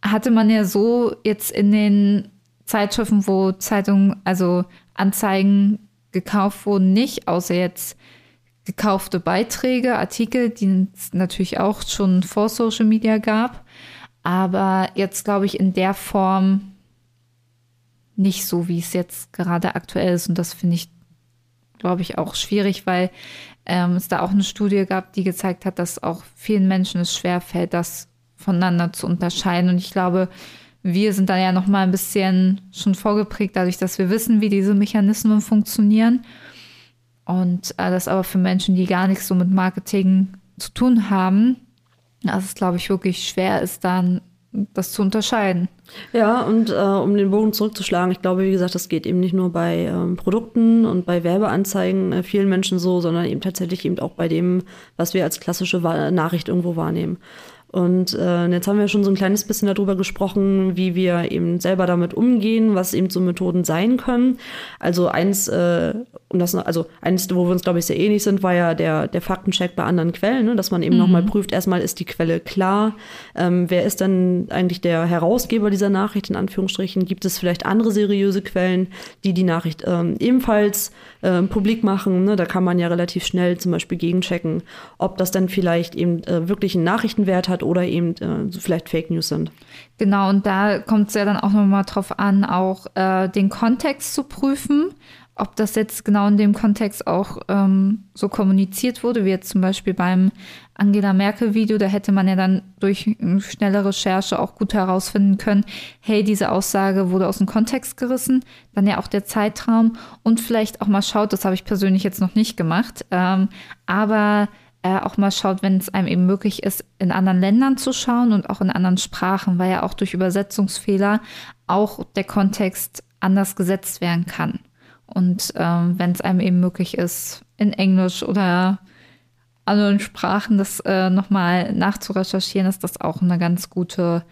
hatte man ja so jetzt in den Zeitschriften, wo Zeitungen, also Anzeigen gekauft wurden, nicht, außer jetzt gekaufte Beiträge, Artikel, die es natürlich auch schon vor Social Media gab. Aber jetzt, glaube ich, in der Form nicht so, wie es jetzt gerade aktuell ist. Und das finde ich, glaube ich, auch schwierig, weil ähm, es da auch eine Studie gab, die gezeigt hat, dass auch vielen Menschen es schwerfällt, das voneinander zu unterscheiden. Und ich glaube, wir sind da ja noch mal ein bisschen schon vorgeprägt, dadurch, dass wir wissen, wie diese Mechanismen funktionieren. Und äh, das aber für Menschen, die gar nichts so mit Marketing zu tun haben, dass es, glaube ich, wirklich schwer ist, dann das zu unterscheiden. Ja, und äh, um den Bogen zurückzuschlagen, ich glaube, wie gesagt, das geht eben nicht nur bei ähm, Produkten und bei Werbeanzeigen äh, vielen Menschen so, sondern eben tatsächlich eben auch bei dem, was wir als klassische Wa Nachricht irgendwo wahrnehmen. Und äh, jetzt haben wir schon so ein kleines bisschen darüber gesprochen, wie wir eben selber damit umgehen, was eben so Methoden sein können. Also eins, äh, um das, also eins, wo wir uns glaube ich sehr ähnlich sind, war ja der der Faktencheck bei anderen Quellen, ne? dass man eben noch mal prüft. Erstmal ist die Quelle klar. Ähm, wer ist dann eigentlich der Herausgeber dieser Nachricht in Anführungsstrichen? Gibt es vielleicht andere seriöse Quellen, die die Nachricht ähm, ebenfalls ähm, publik machen? Ne? Da kann man ja relativ schnell zum Beispiel gegenchecken, ob das dann vielleicht eben äh, wirklich einen Nachrichtenwert hat oder eben äh, vielleicht Fake News sind. Genau, und da kommt es ja dann auch nochmal drauf an, auch äh, den Kontext zu prüfen, ob das jetzt genau in dem Kontext auch ähm, so kommuniziert wurde, wie jetzt zum Beispiel beim Angela Merkel-Video, da hätte man ja dann durch eine schnelle Recherche auch gut herausfinden können, hey, diese Aussage wurde aus dem Kontext gerissen, dann ja auch der Zeitraum und vielleicht auch mal schaut, das habe ich persönlich jetzt noch nicht gemacht, ähm, aber äh, auch mal schaut, wenn es einem eben möglich ist, in anderen Ländern zu schauen und auch in anderen Sprachen, weil ja auch durch Übersetzungsfehler auch der Kontext anders gesetzt werden kann. Und ähm, wenn es einem eben möglich ist, in Englisch oder anderen Sprachen das äh, nochmal nachzurecherchieren, ist das auch eine ganz gute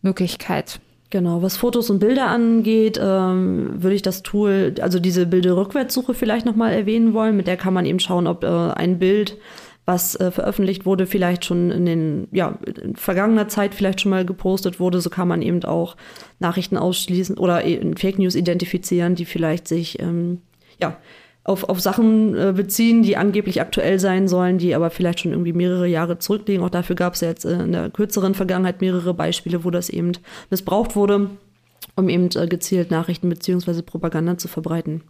Möglichkeit. Genau, was Fotos und Bilder angeht, ähm, würde ich das Tool, also diese Bilder-Rückwärtssuche vielleicht nochmal erwähnen wollen. Mit der kann man eben schauen, ob äh, ein Bild, was äh, veröffentlicht wurde, vielleicht schon in den, ja, in vergangener Zeit vielleicht schon mal gepostet wurde. So kann man eben auch Nachrichten ausschließen oder eben Fake News identifizieren, die vielleicht sich, ähm, ja, auf, auf Sachen äh, beziehen, die angeblich aktuell sein sollen, die aber vielleicht schon irgendwie mehrere Jahre zurückliegen. Auch dafür gab es jetzt äh, in der kürzeren Vergangenheit mehrere Beispiele, wo das eben missbraucht wurde, um eben äh, gezielt Nachrichten beziehungsweise Propaganda zu verbreiten.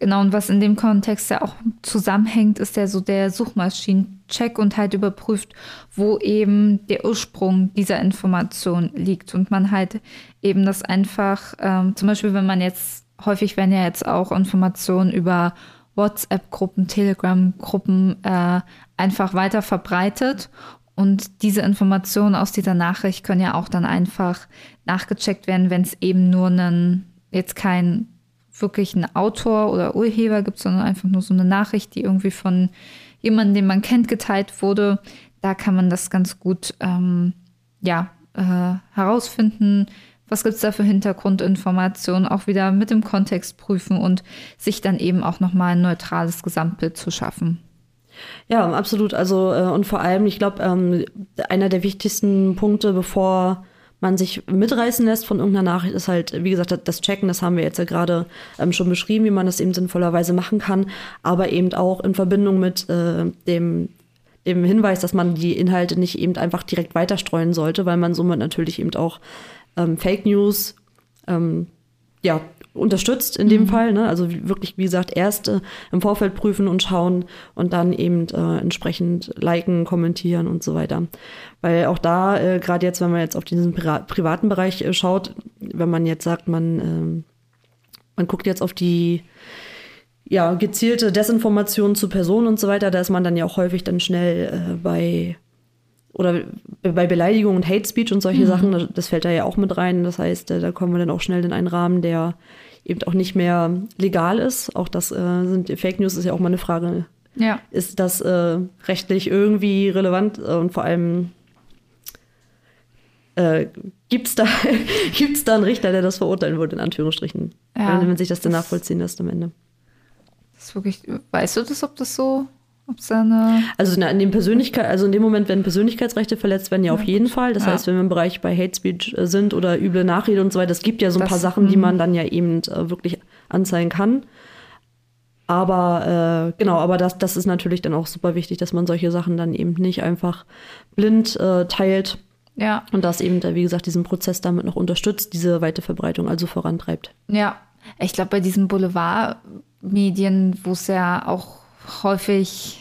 Genau, und was in dem Kontext ja auch zusammenhängt, ist ja so der Suchmaschinencheck und halt überprüft, wo eben der Ursprung dieser Information liegt. Und man halt eben das einfach, ähm, zum Beispiel, wenn man jetzt, häufig werden ja jetzt auch Informationen über WhatsApp-Gruppen, Telegram-Gruppen äh, einfach weiter verbreitet. Und diese Informationen aus dieser Nachricht können ja auch dann einfach nachgecheckt werden, wenn es eben nur einen, jetzt kein wirklich einen Autor oder Urheber gibt, sondern einfach nur so eine Nachricht, die irgendwie von jemandem, den man kennt, geteilt wurde. Da kann man das ganz gut ähm, ja, äh, herausfinden. Was gibt es da für Hintergrundinformationen? Auch wieder mit dem Kontext prüfen und sich dann eben auch nochmal ein neutrales Gesamtbild zu schaffen. Ja, absolut. Also äh, und vor allem, ich glaube, ähm, einer der wichtigsten Punkte, bevor man sich mitreißen lässt von irgendeiner Nachricht, ist halt, wie gesagt, das Checken, das haben wir jetzt ja gerade ähm, schon beschrieben, wie man das eben sinnvollerweise machen kann, aber eben auch in Verbindung mit äh, dem, dem Hinweis, dass man die Inhalte nicht eben einfach direkt weiterstreuen sollte, weil man somit natürlich eben auch ähm, Fake News ähm, ja, unterstützt in dem mhm. Fall. Ne? Also wirklich, wie gesagt, erst äh, im Vorfeld prüfen und schauen und dann eben äh, entsprechend liken, kommentieren und so weiter. Weil auch da, äh, gerade jetzt, wenn man jetzt auf diesen Pri privaten Bereich äh, schaut, wenn man jetzt sagt, man, ähm, man guckt jetzt auf die ja, gezielte Desinformation zu Personen und so weiter, da ist man dann ja auch häufig dann schnell äh, bei oder bei Beleidigung und Hate Speech und solche mhm. Sachen, das fällt da ja auch mit rein. Das heißt, äh, da kommen wir dann auch schnell in einen Rahmen, der eben auch nicht mehr legal ist. Auch das äh, sind Fake News ist ja auch mal eine Frage. Ja. Ist das äh, rechtlich irgendwie relevant und vor allem äh, gibt es da, gibt's da einen Richter, der das verurteilen würde, in Anführungsstrichen? Ja, wenn man sich das dann nachvollziehen lässt am Ende. Das ist wirklich, weißt du das, ob das so also in dem Persönlichkeit, also in dem Moment, wenn Persönlichkeitsrechte verletzt werden, ja, ja auf jeden Fall. Das ja. heißt, wenn wir im Bereich bei Hate Speech äh, sind oder üble Nachrede und so weiter, es gibt ja so ein das, paar Sachen, die mhm. man dann ja eben äh, wirklich anzeigen kann. Aber äh, genau, aber das, das ist natürlich dann auch super wichtig, dass man solche Sachen dann eben nicht einfach blind äh, teilt. Ja. Und das eben, wie gesagt, diesen Prozess damit noch unterstützt, diese weite Verbreitung also vorantreibt. Ja, ich glaube, bei diesen Boulevardmedien, wo es ja auch häufig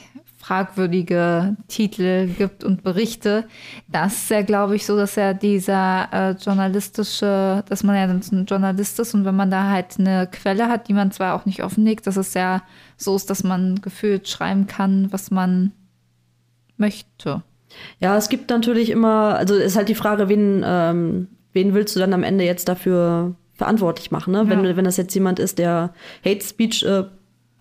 fragwürdige Titel gibt und Berichte. Das ist ja, glaube ich, so, dass ja dieser äh, journalistische, dass man ja ein Journalist ist und wenn man da halt eine Quelle hat, die man zwar auch nicht offenlegt, dass es ja so ist, dass man gefühlt schreiben kann, was man möchte. Ja, es gibt natürlich immer, also ist halt die Frage, wen, ähm, wen willst du dann am Ende jetzt dafür verantwortlich machen, ne? Ja. Wenn, wenn das jetzt jemand ist, der Hate Speech äh,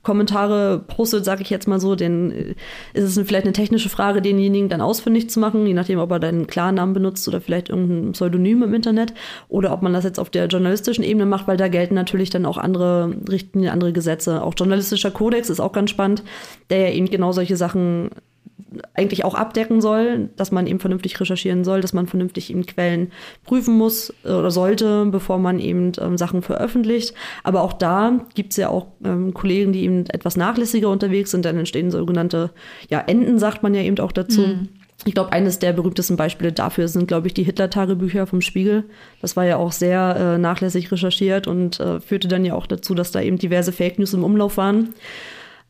Kommentare postet, sage ich jetzt mal so, dann äh, ist es vielleicht eine technische Frage, denjenigen dann ausfindig zu machen, je nachdem, ob er deinen Klarnamen benutzt oder vielleicht irgendein Pseudonym im Internet oder ob man das jetzt auf der journalistischen Ebene macht, weil da gelten natürlich dann auch andere Richtlinien, andere Gesetze. Auch journalistischer Kodex ist auch ganz spannend, der ja eben genau solche Sachen eigentlich auch abdecken soll, dass man eben vernünftig recherchieren soll, dass man vernünftig eben Quellen prüfen muss äh, oder sollte, bevor man eben ähm, Sachen veröffentlicht. Aber auch da gibt es ja auch ähm, Kollegen, die eben etwas nachlässiger unterwegs sind, dann entstehen sogenannte ja, Enden, sagt man ja eben auch dazu. Mhm. Ich glaube, eines der berühmtesten Beispiele dafür sind, glaube ich, die Hitler-Tagebücher vom Spiegel. Das war ja auch sehr äh, nachlässig recherchiert und äh, führte dann ja auch dazu, dass da eben diverse Fake News im Umlauf waren.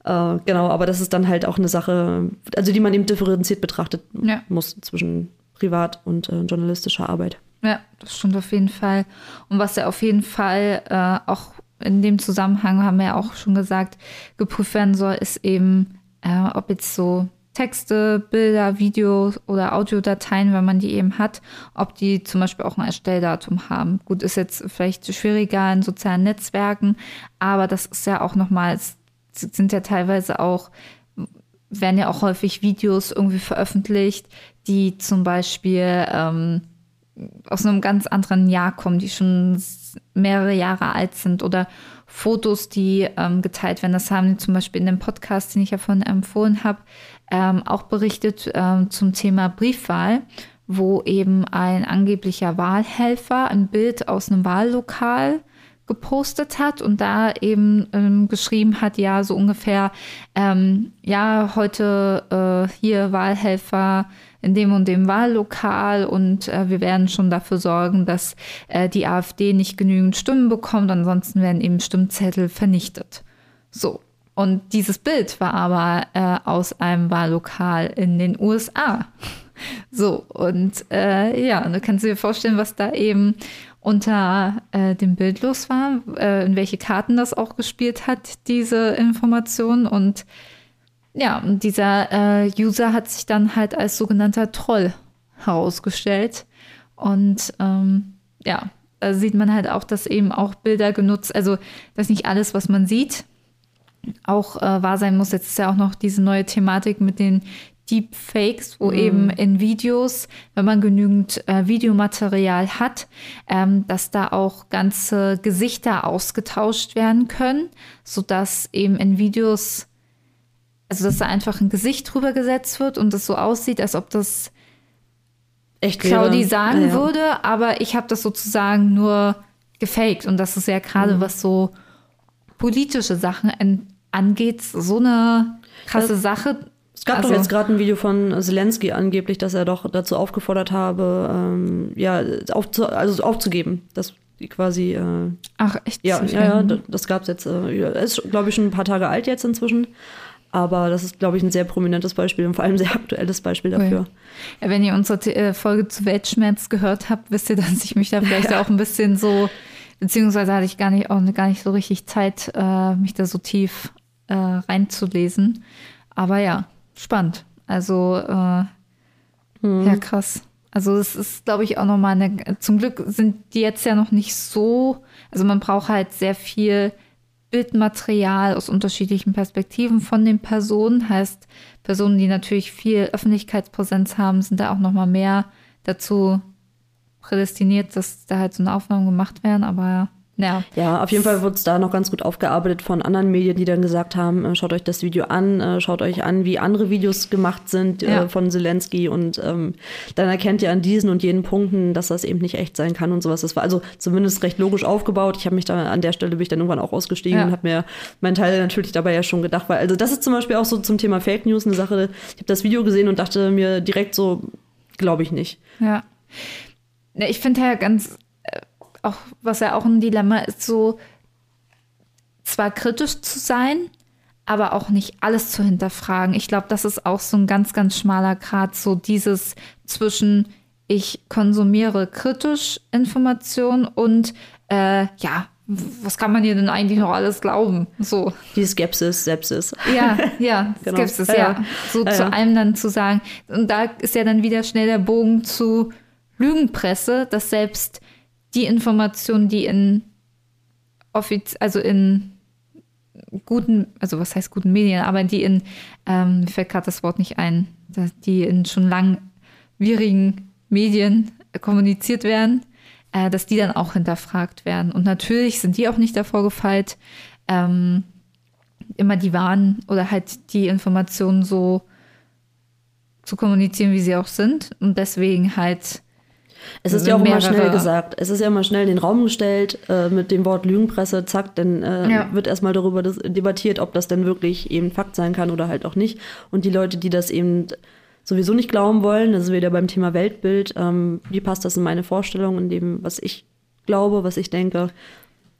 Äh, genau, aber das ist dann halt auch eine Sache, also die man eben differenziert betrachtet ja. muss zwischen Privat- und äh, journalistischer Arbeit. Ja, das stimmt auf jeden Fall. Und was ja auf jeden Fall äh, auch in dem Zusammenhang, haben wir ja auch schon gesagt, geprüft werden soll, ist eben, äh, ob jetzt so Texte, Bilder, Videos oder Audiodateien, wenn man die eben hat, ob die zum Beispiel auch ein Erstelldatum haben. Gut, ist jetzt vielleicht schwieriger in sozialen Netzwerken, aber das ist ja auch nochmals sind ja teilweise auch, werden ja auch häufig Videos irgendwie veröffentlicht, die zum Beispiel ähm, aus einem ganz anderen Jahr kommen, die schon mehrere Jahre alt sind oder Fotos, die ähm, geteilt werden. Das haben die zum Beispiel in dem Podcast, den ich ja vorhin empfohlen habe, ähm, auch berichtet ähm, zum Thema Briefwahl, wo eben ein angeblicher Wahlhelfer ein Bild aus einem Wahllokal gepostet hat und da eben ähm, geschrieben hat, ja, so ungefähr, ähm, ja, heute äh, hier Wahlhelfer in dem und dem Wahllokal und äh, wir werden schon dafür sorgen, dass äh, die AfD nicht genügend Stimmen bekommt, ansonsten werden eben Stimmzettel vernichtet. So. Und dieses Bild war aber äh, aus einem Wahllokal in den USA. So, und äh, ja, du kannst dir vorstellen, was da eben unter äh, dem Bild los war, äh, in welche Karten das auch gespielt hat, diese Information. Und ja, dieser äh, User hat sich dann halt als sogenannter Troll herausgestellt. Und ähm, ja, da sieht man halt auch, dass eben auch Bilder genutzt, also dass nicht alles, was man sieht, auch äh, wahr sein muss. Jetzt ist ja auch noch diese neue Thematik mit den Deepfakes, wo mhm. eben in Videos, wenn man genügend äh, Videomaterial hat, ähm, dass da auch ganze Gesichter ausgetauscht werden können, sodass eben in Videos also dass da einfach ein Gesicht drüber gesetzt wird und das so aussieht, als ob das Echt Claudi sagen Ja, ja. würde, aber ich habe das sozusagen nur gefaked. Und das ist ja gerade, Mhm. was so politische Sachen an, angeht, so eine krasse Sache. Es gab Also- doch jetzt gerade ein Video von Zelensky angeblich, dass er doch dazu aufgefordert habe, ähm, ja, aufzu also aufzugeben, dass quasi, äh, Ach, echt? ja, ja, ja, das gab es jetzt, äh, ja, ist, glaube ich, schon ein paar Tage alt jetzt inzwischen. Aber das ist, glaube ich, ein sehr prominentes Beispiel und vor allem ein sehr aktuelles Beispiel dafür. Ja, Wenn ihr unsere äh, Folge zu Weltschmerz gehört habt, wisst ihr, dass ich mich da vielleicht auch ein bisschen so, beziehungsweise hatte ich gar nicht, auch gar nicht so richtig Zeit, äh, mich da so tief äh, reinzulesen. Aber ja, spannend. Also, äh, ja, krass. Also es ist, glaube ich, auch nochmal eine, zum Glück sind die jetzt ja noch nicht so, also man braucht halt sehr viel Bildmaterial aus unterschiedlichen Perspektiven von den Personen. Heißt, Personen, die natürlich viel Öffentlichkeitspräsenz haben, sind da auch nochmal mehr dazu prädestiniert, dass da halt so eine Aufnahmen gemacht werden. Aber ja, Ja, auf jeden Fall wurde es da noch ganz gut aufgearbeitet von anderen Medien, die dann gesagt haben, äh, schaut euch das Video an, äh, schaut euch an, wie andere Videos gemacht sind Ja. äh, von Zelensky und ähm, dann erkennt ihr an diesen und jenen Punkten, dass das eben nicht echt sein kann und sowas. Das war also zumindest recht logisch aufgebaut. Ich habe mich da an der Stelle bin ich dann irgendwann auch ausgestiegen Ja. und habe mir meinen Teil natürlich dabei ja schon gedacht, weil also das ist zum Beispiel auch so zum Thema Fake News eine Sache. Ich habe das Video gesehen und dachte mir direkt so, glaube ich nicht. Ja. Ne, Ich finde ja ganz, äh, auch was ja auch ein Dilemma ist, so zwar kritisch zu sein, aber auch nicht alles zu hinterfragen. Ich glaube, das ist auch so ein ganz, ganz schmaler Grad, so dieses zwischen ich konsumiere kritisch Informationen und äh, ja, was kann man hier denn eigentlich noch alles glauben? So. Die Skepsis, Sepsis. Ja, ja, Genau. Skepsis, Ja, ja. So Ja, zu ja. allem dann zu sagen. Und da ist ja dann wieder schnell der Bogen zu Lügenpresse, dass selbst die Informationen, die in offiz also in guten, also was heißt guten Medien, aber die in, ähm, mir fällt gerade das Wort nicht ein, die in schon langwierigen Medien kommuniziert werden, äh, dass die dann auch hinterfragt werden. Und natürlich sind die auch nicht davor gefeit, ähm, immer die Waren oder halt die Informationen so zu kommunizieren, wie sie auch sind. Und deswegen halt Es ist ja auch immer schnell gesagt. Es ist ja immer schnell in den Raum gestellt äh, mit dem Wort Lügenpresse, zack, dann äh, Ja. wird erstmal darüber debattiert, ob das denn wirklich eben Fakt sein kann oder halt auch nicht. Und die Leute, die das eben sowieso nicht glauben wollen, das ist wieder beim Thema Weltbild, ähm, wie passt das in meine Vorstellung, in dem, was ich glaube, was ich denke,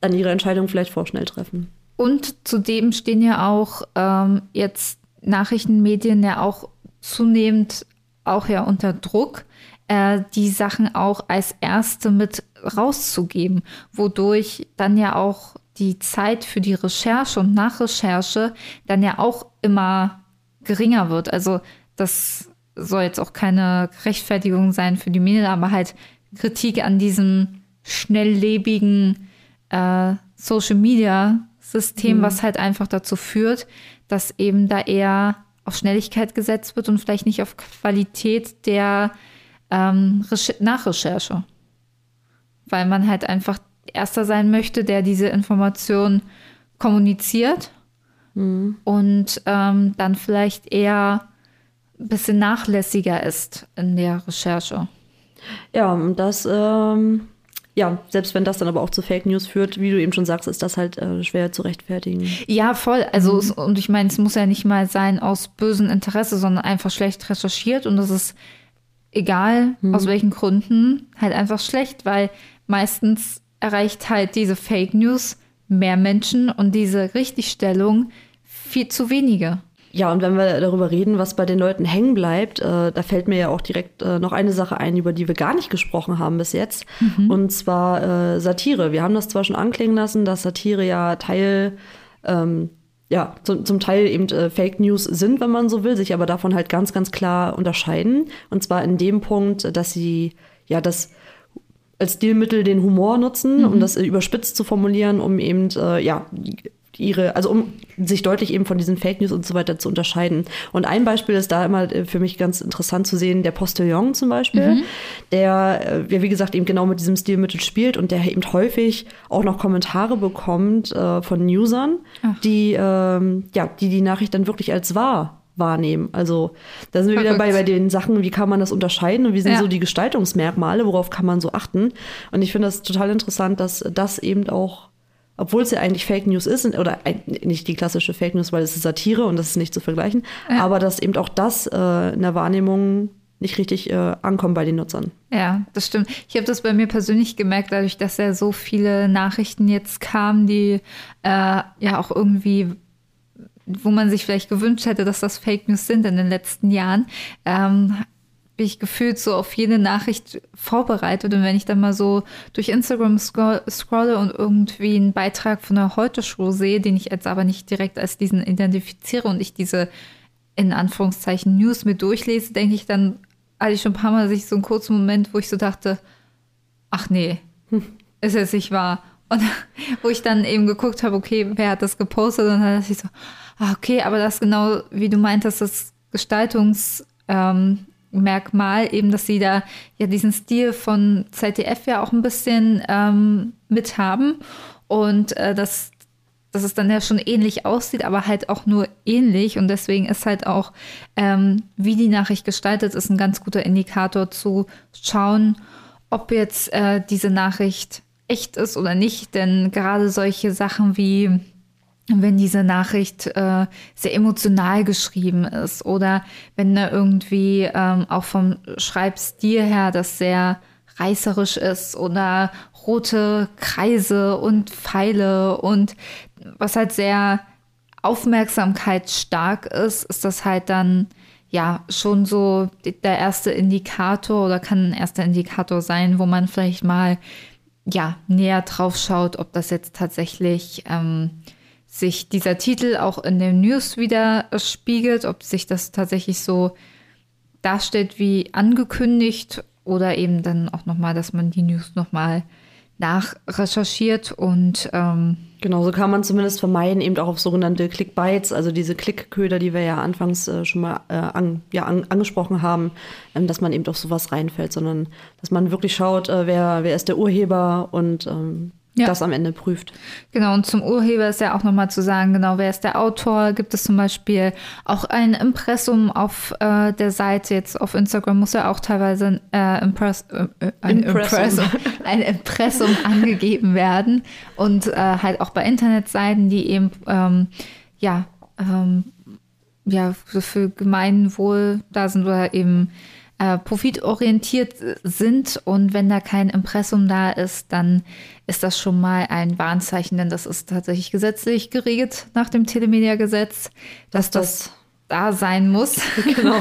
dann ihre Entscheidung vielleicht vorschnell treffen. Und zudem stehen ja auch ähm, jetzt Nachrichtenmedien ja auch zunehmend auch ja unter Druck, äh, die Sachen auch als erste mit rauszugeben, wodurch dann ja auch die Zeit für die Recherche und Nachrecherche dann ja auch immer geringer wird. Also das soll jetzt auch keine Rechtfertigung sein für die Medien, aber halt Kritik an diesem schnelllebigen äh, Social Media System, was halt einfach dazu führt, dass eben da eher auf Schnelligkeit gesetzt wird und vielleicht nicht auf Qualität der ähm, Reche- Nachrecherche. Weil man halt einfach Erster sein möchte, der diese Information kommuniziert und ähm, dann vielleicht eher ein bisschen nachlässiger ist in der Recherche. Ja, und das, ähm, ja, selbst wenn das dann aber auch zu Fake News führt, wie du eben schon sagst, ist das halt äh, schwer zu rechtfertigen. Ja, voll. Also, es, und ich meine, es muss ja nicht mal sein aus bösem Interesse, sondern einfach schlecht recherchiert und das ist egal, aus welchen Gründen, halt einfach schlecht, weil meistens erreicht halt diese Fake News mehr Menschen und diese Richtigstellung viel zu wenige. Ja, und wenn wir darüber reden, was bei den Leuten hängen bleibt, äh, da fällt mir ja auch direkt äh, noch eine Sache ein, über die wir gar nicht gesprochen haben bis jetzt. Und zwar äh, Satire. Wir haben das zwar schon anklingen lassen, dass Satire ja Teil, ähm, ja, zum, zum Teil eben äh, Fake News sind, wenn man so will, sich aber davon halt ganz, ganz klar unterscheiden. Und zwar in dem Punkt, dass sie ja das als Stilmittel den Humor nutzen, um das äh, überspitzt zu formulieren, um eben äh, ja ihre, also um sich deutlich eben von diesen Fake News und so weiter zu unterscheiden. Und ein Beispiel ist da immer äh, für mich ganz interessant zu sehen, der Postillon zum Beispiel, Mhm. der, äh, ja, wie gesagt, eben genau mit diesem Stilmittel spielt und der eben häufig auch noch Kommentare bekommt äh, von Usern, die, ähm, ja, die die Nachricht dann wirklich als wahr wahrnehmen. Also da sind wir wieder bei, Verrückt. bei den Sachen, wie kann man das unterscheiden und wie sind Ja. so die Gestaltungsmerkmale, worauf kann man so achten. Und ich finde das total interessant, dass das eben auch obwohl es ja eigentlich Fake News ist, oder nicht die klassische Fake News, weil es ist Satire und das ist nicht zu vergleichen, aber dass eben auch das äh, in der Wahrnehmung nicht richtig äh, ankommt bei den Nutzern. Ja, das stimmt. Ich habe das bei mir persönlich gemerkt, dadurch, dass ja so viele Nachrichten jetzt kamen, die äh, ja auch irgendwie, wo man sich vielleicht gewünscht hätte, dass das Fake News sind in den letzten Jahren, ähm, bin ich gefühlt so auf jede Nachricht vorbereitet. Und wenn ich dann mal so durch Instagram scroll, scrolle und irgendwie einen Beitrag von der Heute-Show sehe, den ich jetzt aber nicht direkt als diesen identifiziere und ich diese in Anführungszeichen News mit durchlese, denke ich dann, hatte ich schon ein paar Mal sich so einen kurzen Moment, wo ich so dachte, ach nee, ist jetzt nicht wahr. Und wo ich dann eben geguckt habe, okay, wer hat das gepostet? Und dann dachte ich so, ah, okay, aber das genau, wie du meintest, das Gestaltungsmerkmal, ähm, Merkmal, eben, dass sie da ja diesen Stil von ZDF ja auch ein bisschen ähm, mit haben. Und äh, das, dass es dann ja schon ähnlich aussieht, aber halt auch nur ähnlich. Und deswegen ist halt auch, ähm, wie die Nachricht gestaltet ist, ein ganz guter Indikator zu schauen, ob jetzt äh, diese Nachricht echt ist oder nicht. Denn gerade solche Sachen wie wenn diese Nachricht äh, sehr emotional geschrieben ist oder wenn da irgendwie ähm, auch vom Schreibstil her das sehr reißerisch ist oder rote Kreise und Pfeile und was halt sehr aufmerksamkeitsstark ist, ist das halt dann ja schon so der erste Indikator oder kann ein erster Indikator sein, wo man vielleicht mal ja näher drauf schaut, ob das jetzt tatsächlich ähm, sich dieser Titel auch in den News wieder spiegelt, ob sich das tatsächlich so darstellt wie angekündigt oder eben dann auch nochmal, dass man die News nochmal nachrecherchiert und ähm, Genau, so kann man zumindest vermeiden, eben auch auf sogenannte Clickbites, also diese Klickköder, die wir ja anfangs äh, schon mal äh, an, ja, an, angesprochen haben, ähm, dass man eben auf sowas reinfällt, sondern dass man wirklich schaut, äh, wer, wer ist der Urheber und ähm, Ja. das am Ende prüft. Genau, und zum Urheber ist ja auch nochmal zu sagen, genau, wer ist der Autor? Gibt es zum Beispiel auch ein Impressum auf äh, der Seite? Jetzt auf Instagram muss ja auch teilweise ein, äh, Impress, äh, äh, ein, Impressum. Impressum, ein Impressum angegeben werden. Und äh, halt auch bei Internetseiten, die eben, ähm, ja, ähm, ja, für Gemeinwohl da sind oder eben äh, profitorientiert sind. Und wenn da kein Impressum da ist, dann ist das schon mal ein Warnzeichen, denn das ist tatsächlich gesetzlich geregelt nach dem Telemedia-Gesetz, dass das da sein muss. Genau.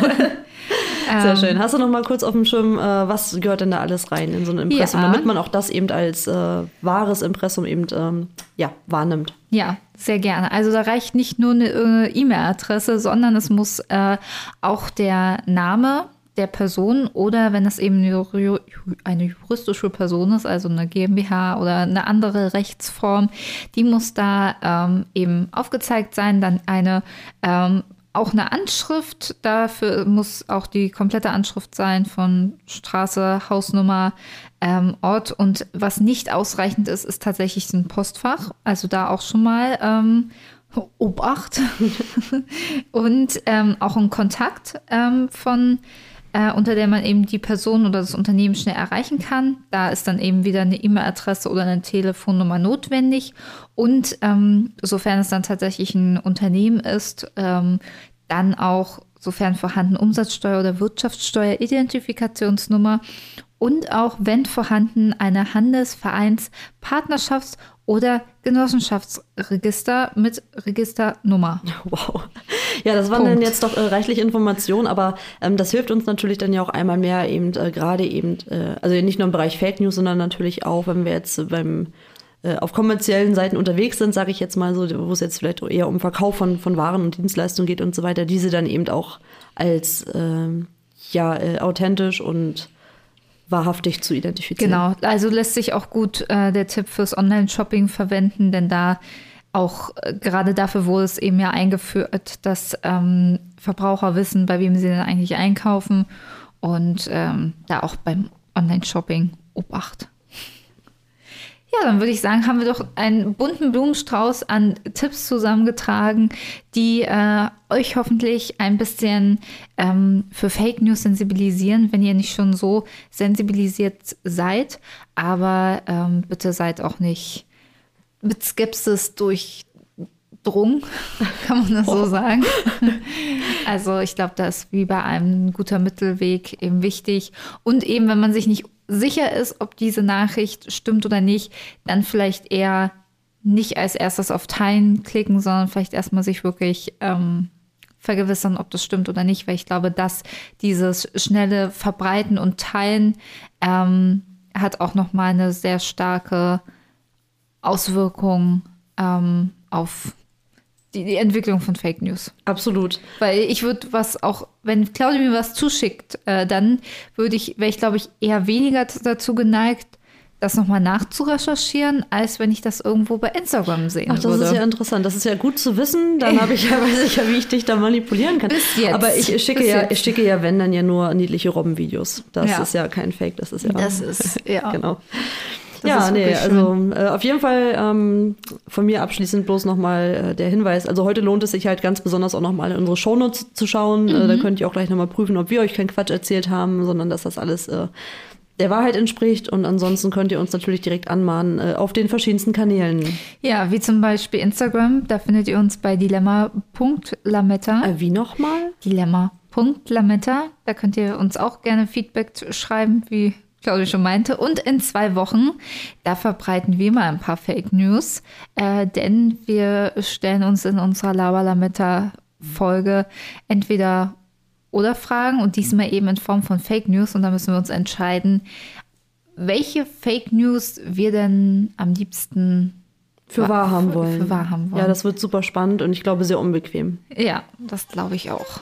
Sehr Ähm, schön. Hast du noch mal kurz auf dem Schirm, äh, was gehört denn da alles rein in so ein Impressum, Ja. damit man auch das eben als äh, wahres Impressum eben ähm, ja, wahrnimmt? Ja, sehr gerne. Also da reicht nicht nur eine äh, E-Mail-Adresse, sondern es muss äh, auch der Name der Person oder wenn es eben eine ju- eine juristische Person ist, also eine GmbH oder eine andere Rechtsform, die muss da ähm, eben aufgezeigt sein. Dann eine ähm, auch eine Anschrift, dafür muss auch die komplette Anschrift sein von Straße, Hausnummer, ähm, Ort. Und was nicht ausreichend ist, ist tatsächlich ein Postfach. Also da auch schon mal ähm, Obacht. Und ähm, auch ein Kontakt ähm, von äh, unter der man eben die Person oder das Unternehmen schnell erreichen kann. Da ist dann eben wieder eine E-Mail-Adresse oder eine Telefonnummer notwendig. Und ähm, sofern es dann tatsächlich ein Unternehmen ist, ähm, dann auch, sofern vorhanden, Umsatzsteuer- oder Wirtschaftssteuer-Identifikationsnummer und auch, wenn vorhanden, eine Handels-, Vereins-, Partnerschafts- oder Genossenschaftsregister mit Registernummer. Wow. Ja, das waren Punkt. dann jetzt doch äh, reichlich Informationen, aber ähm, das hilft uns natürlich dann ja auch einmal mehr eben äh, gerade eben, äh, also nicht nur im Bereich Fake News, sondern natürlich auch, wenn wir jetzt äh, beim äh, auf kommerziellen Seiten unterwegs sind, sage ich jetzt mal so, wo es jetzt vielleicht eher um Verkauf von, von Waren und Dienstleistungen geht und so weiter, diese dann eben auch als ähm, ja äh, authentisch und wahrhaftig zu identifizieren. Genau, also lässt sich auch gut äh, der Tipp fürs Online-Shopping verwenden, denn da auch äh, gerade dafür wurde es eben ja eingeführt, dass ähm, Verbraucher wissen, bei wem sie denn eigentlich einkaufen und ähm, da auch beim Online-Shopping Obacht. Ja, dann würde ich sagen, haben wir doch einen bunten Blumenstrauß an Tipps zusammengetragen, die äh, euch hoffentlich ein bisschen ähm, für Fake News sensibilisieren, wenn ihr nicht schon so sensibilisiert seid. Aber ähm, bitte seid auch nicht mit Skepsis durchdrungen, kann man das so sagen. Also ich glaube, da ist wie bei einem ein guter Mittelweg eben wichtig. Und eben, wenn man sich nicht sicher ist, ob diese Nachricht stimmt oder nicht, dann vielleicht eher nicht als erstes auf Teilen klicken, sondern vielleicht erstmal sich wirklich ähm, vergewissern, ob das stimmt oder nicht, weil ich glaube, dass dieses schnelle Verbreiten und Teilen ähm, hat auch nochmal eine sehr starke Auswirkung ähm, auf die, die Entwicklung von Fake News. Absolut. Weil ich würde was auch, wenn Claudia mir was zuschickt, äh, dann würde ich, wäre ich, glaube ich, eher weniger dazu geneigt, das nochmal nachzurecherchieren, als wenn ich das irgendwo bei Instagram sehen Ach, das würde. ist ja interessant. Das ist ja gut zu wissen. Dann habe ich ja, weiß ich ja, wie ich dich da manipulieren kann. Bis jetzt. Aber ich schicke Bis ja, jetzt. ich schicke ja, wenn dann ja nur niedliche Robbenvideos. Das Ja. ist ja kein Fake, das ist ja. Das ist, ja. genau. Das ja, nee, also äh, auf jeden Fall ähm, von mir abschließend bloß nochmal äh, der Hinweis. Also heute lohnt es sich halt ganz besonders auch nochmal in unsere Shownotes zu schauen. Äh, Mhm. da könnt ihr auch gleich nochmal prüfen, ob wir euch keinen Quatsch erzählt haben, sondern dass das alles äh, der Wahrheit entspricht. Und ansonsten könnt ihr uns natürlich direkt anmahnen äh, auf den verschiedensten Kanälen. Ja, wie zum Beispiel Instagram, da findet ihr uns bei dilemma.lametta. Äh, wie nochmal? Dilemma.lametta. Da könnt ihr uns auch gerne Feedback schreiben, wie Claudia schon meinte. Und in zwei Wochen, da verbreiten wir mal ein paar Fake News, äh, denn wir stellen uns in unserer Lava Lametta Folge entweder oder Fragen und diesmal eben in Form von Fake News und da müssen wir uns entscheiden, welche Fake News wir denn am liebsten Für Wa- wahr haben wollen. für wahr haben wollen. Ja, das wird super spannend und ich glaube sehr unbequem. Ja, das glaube ich auch.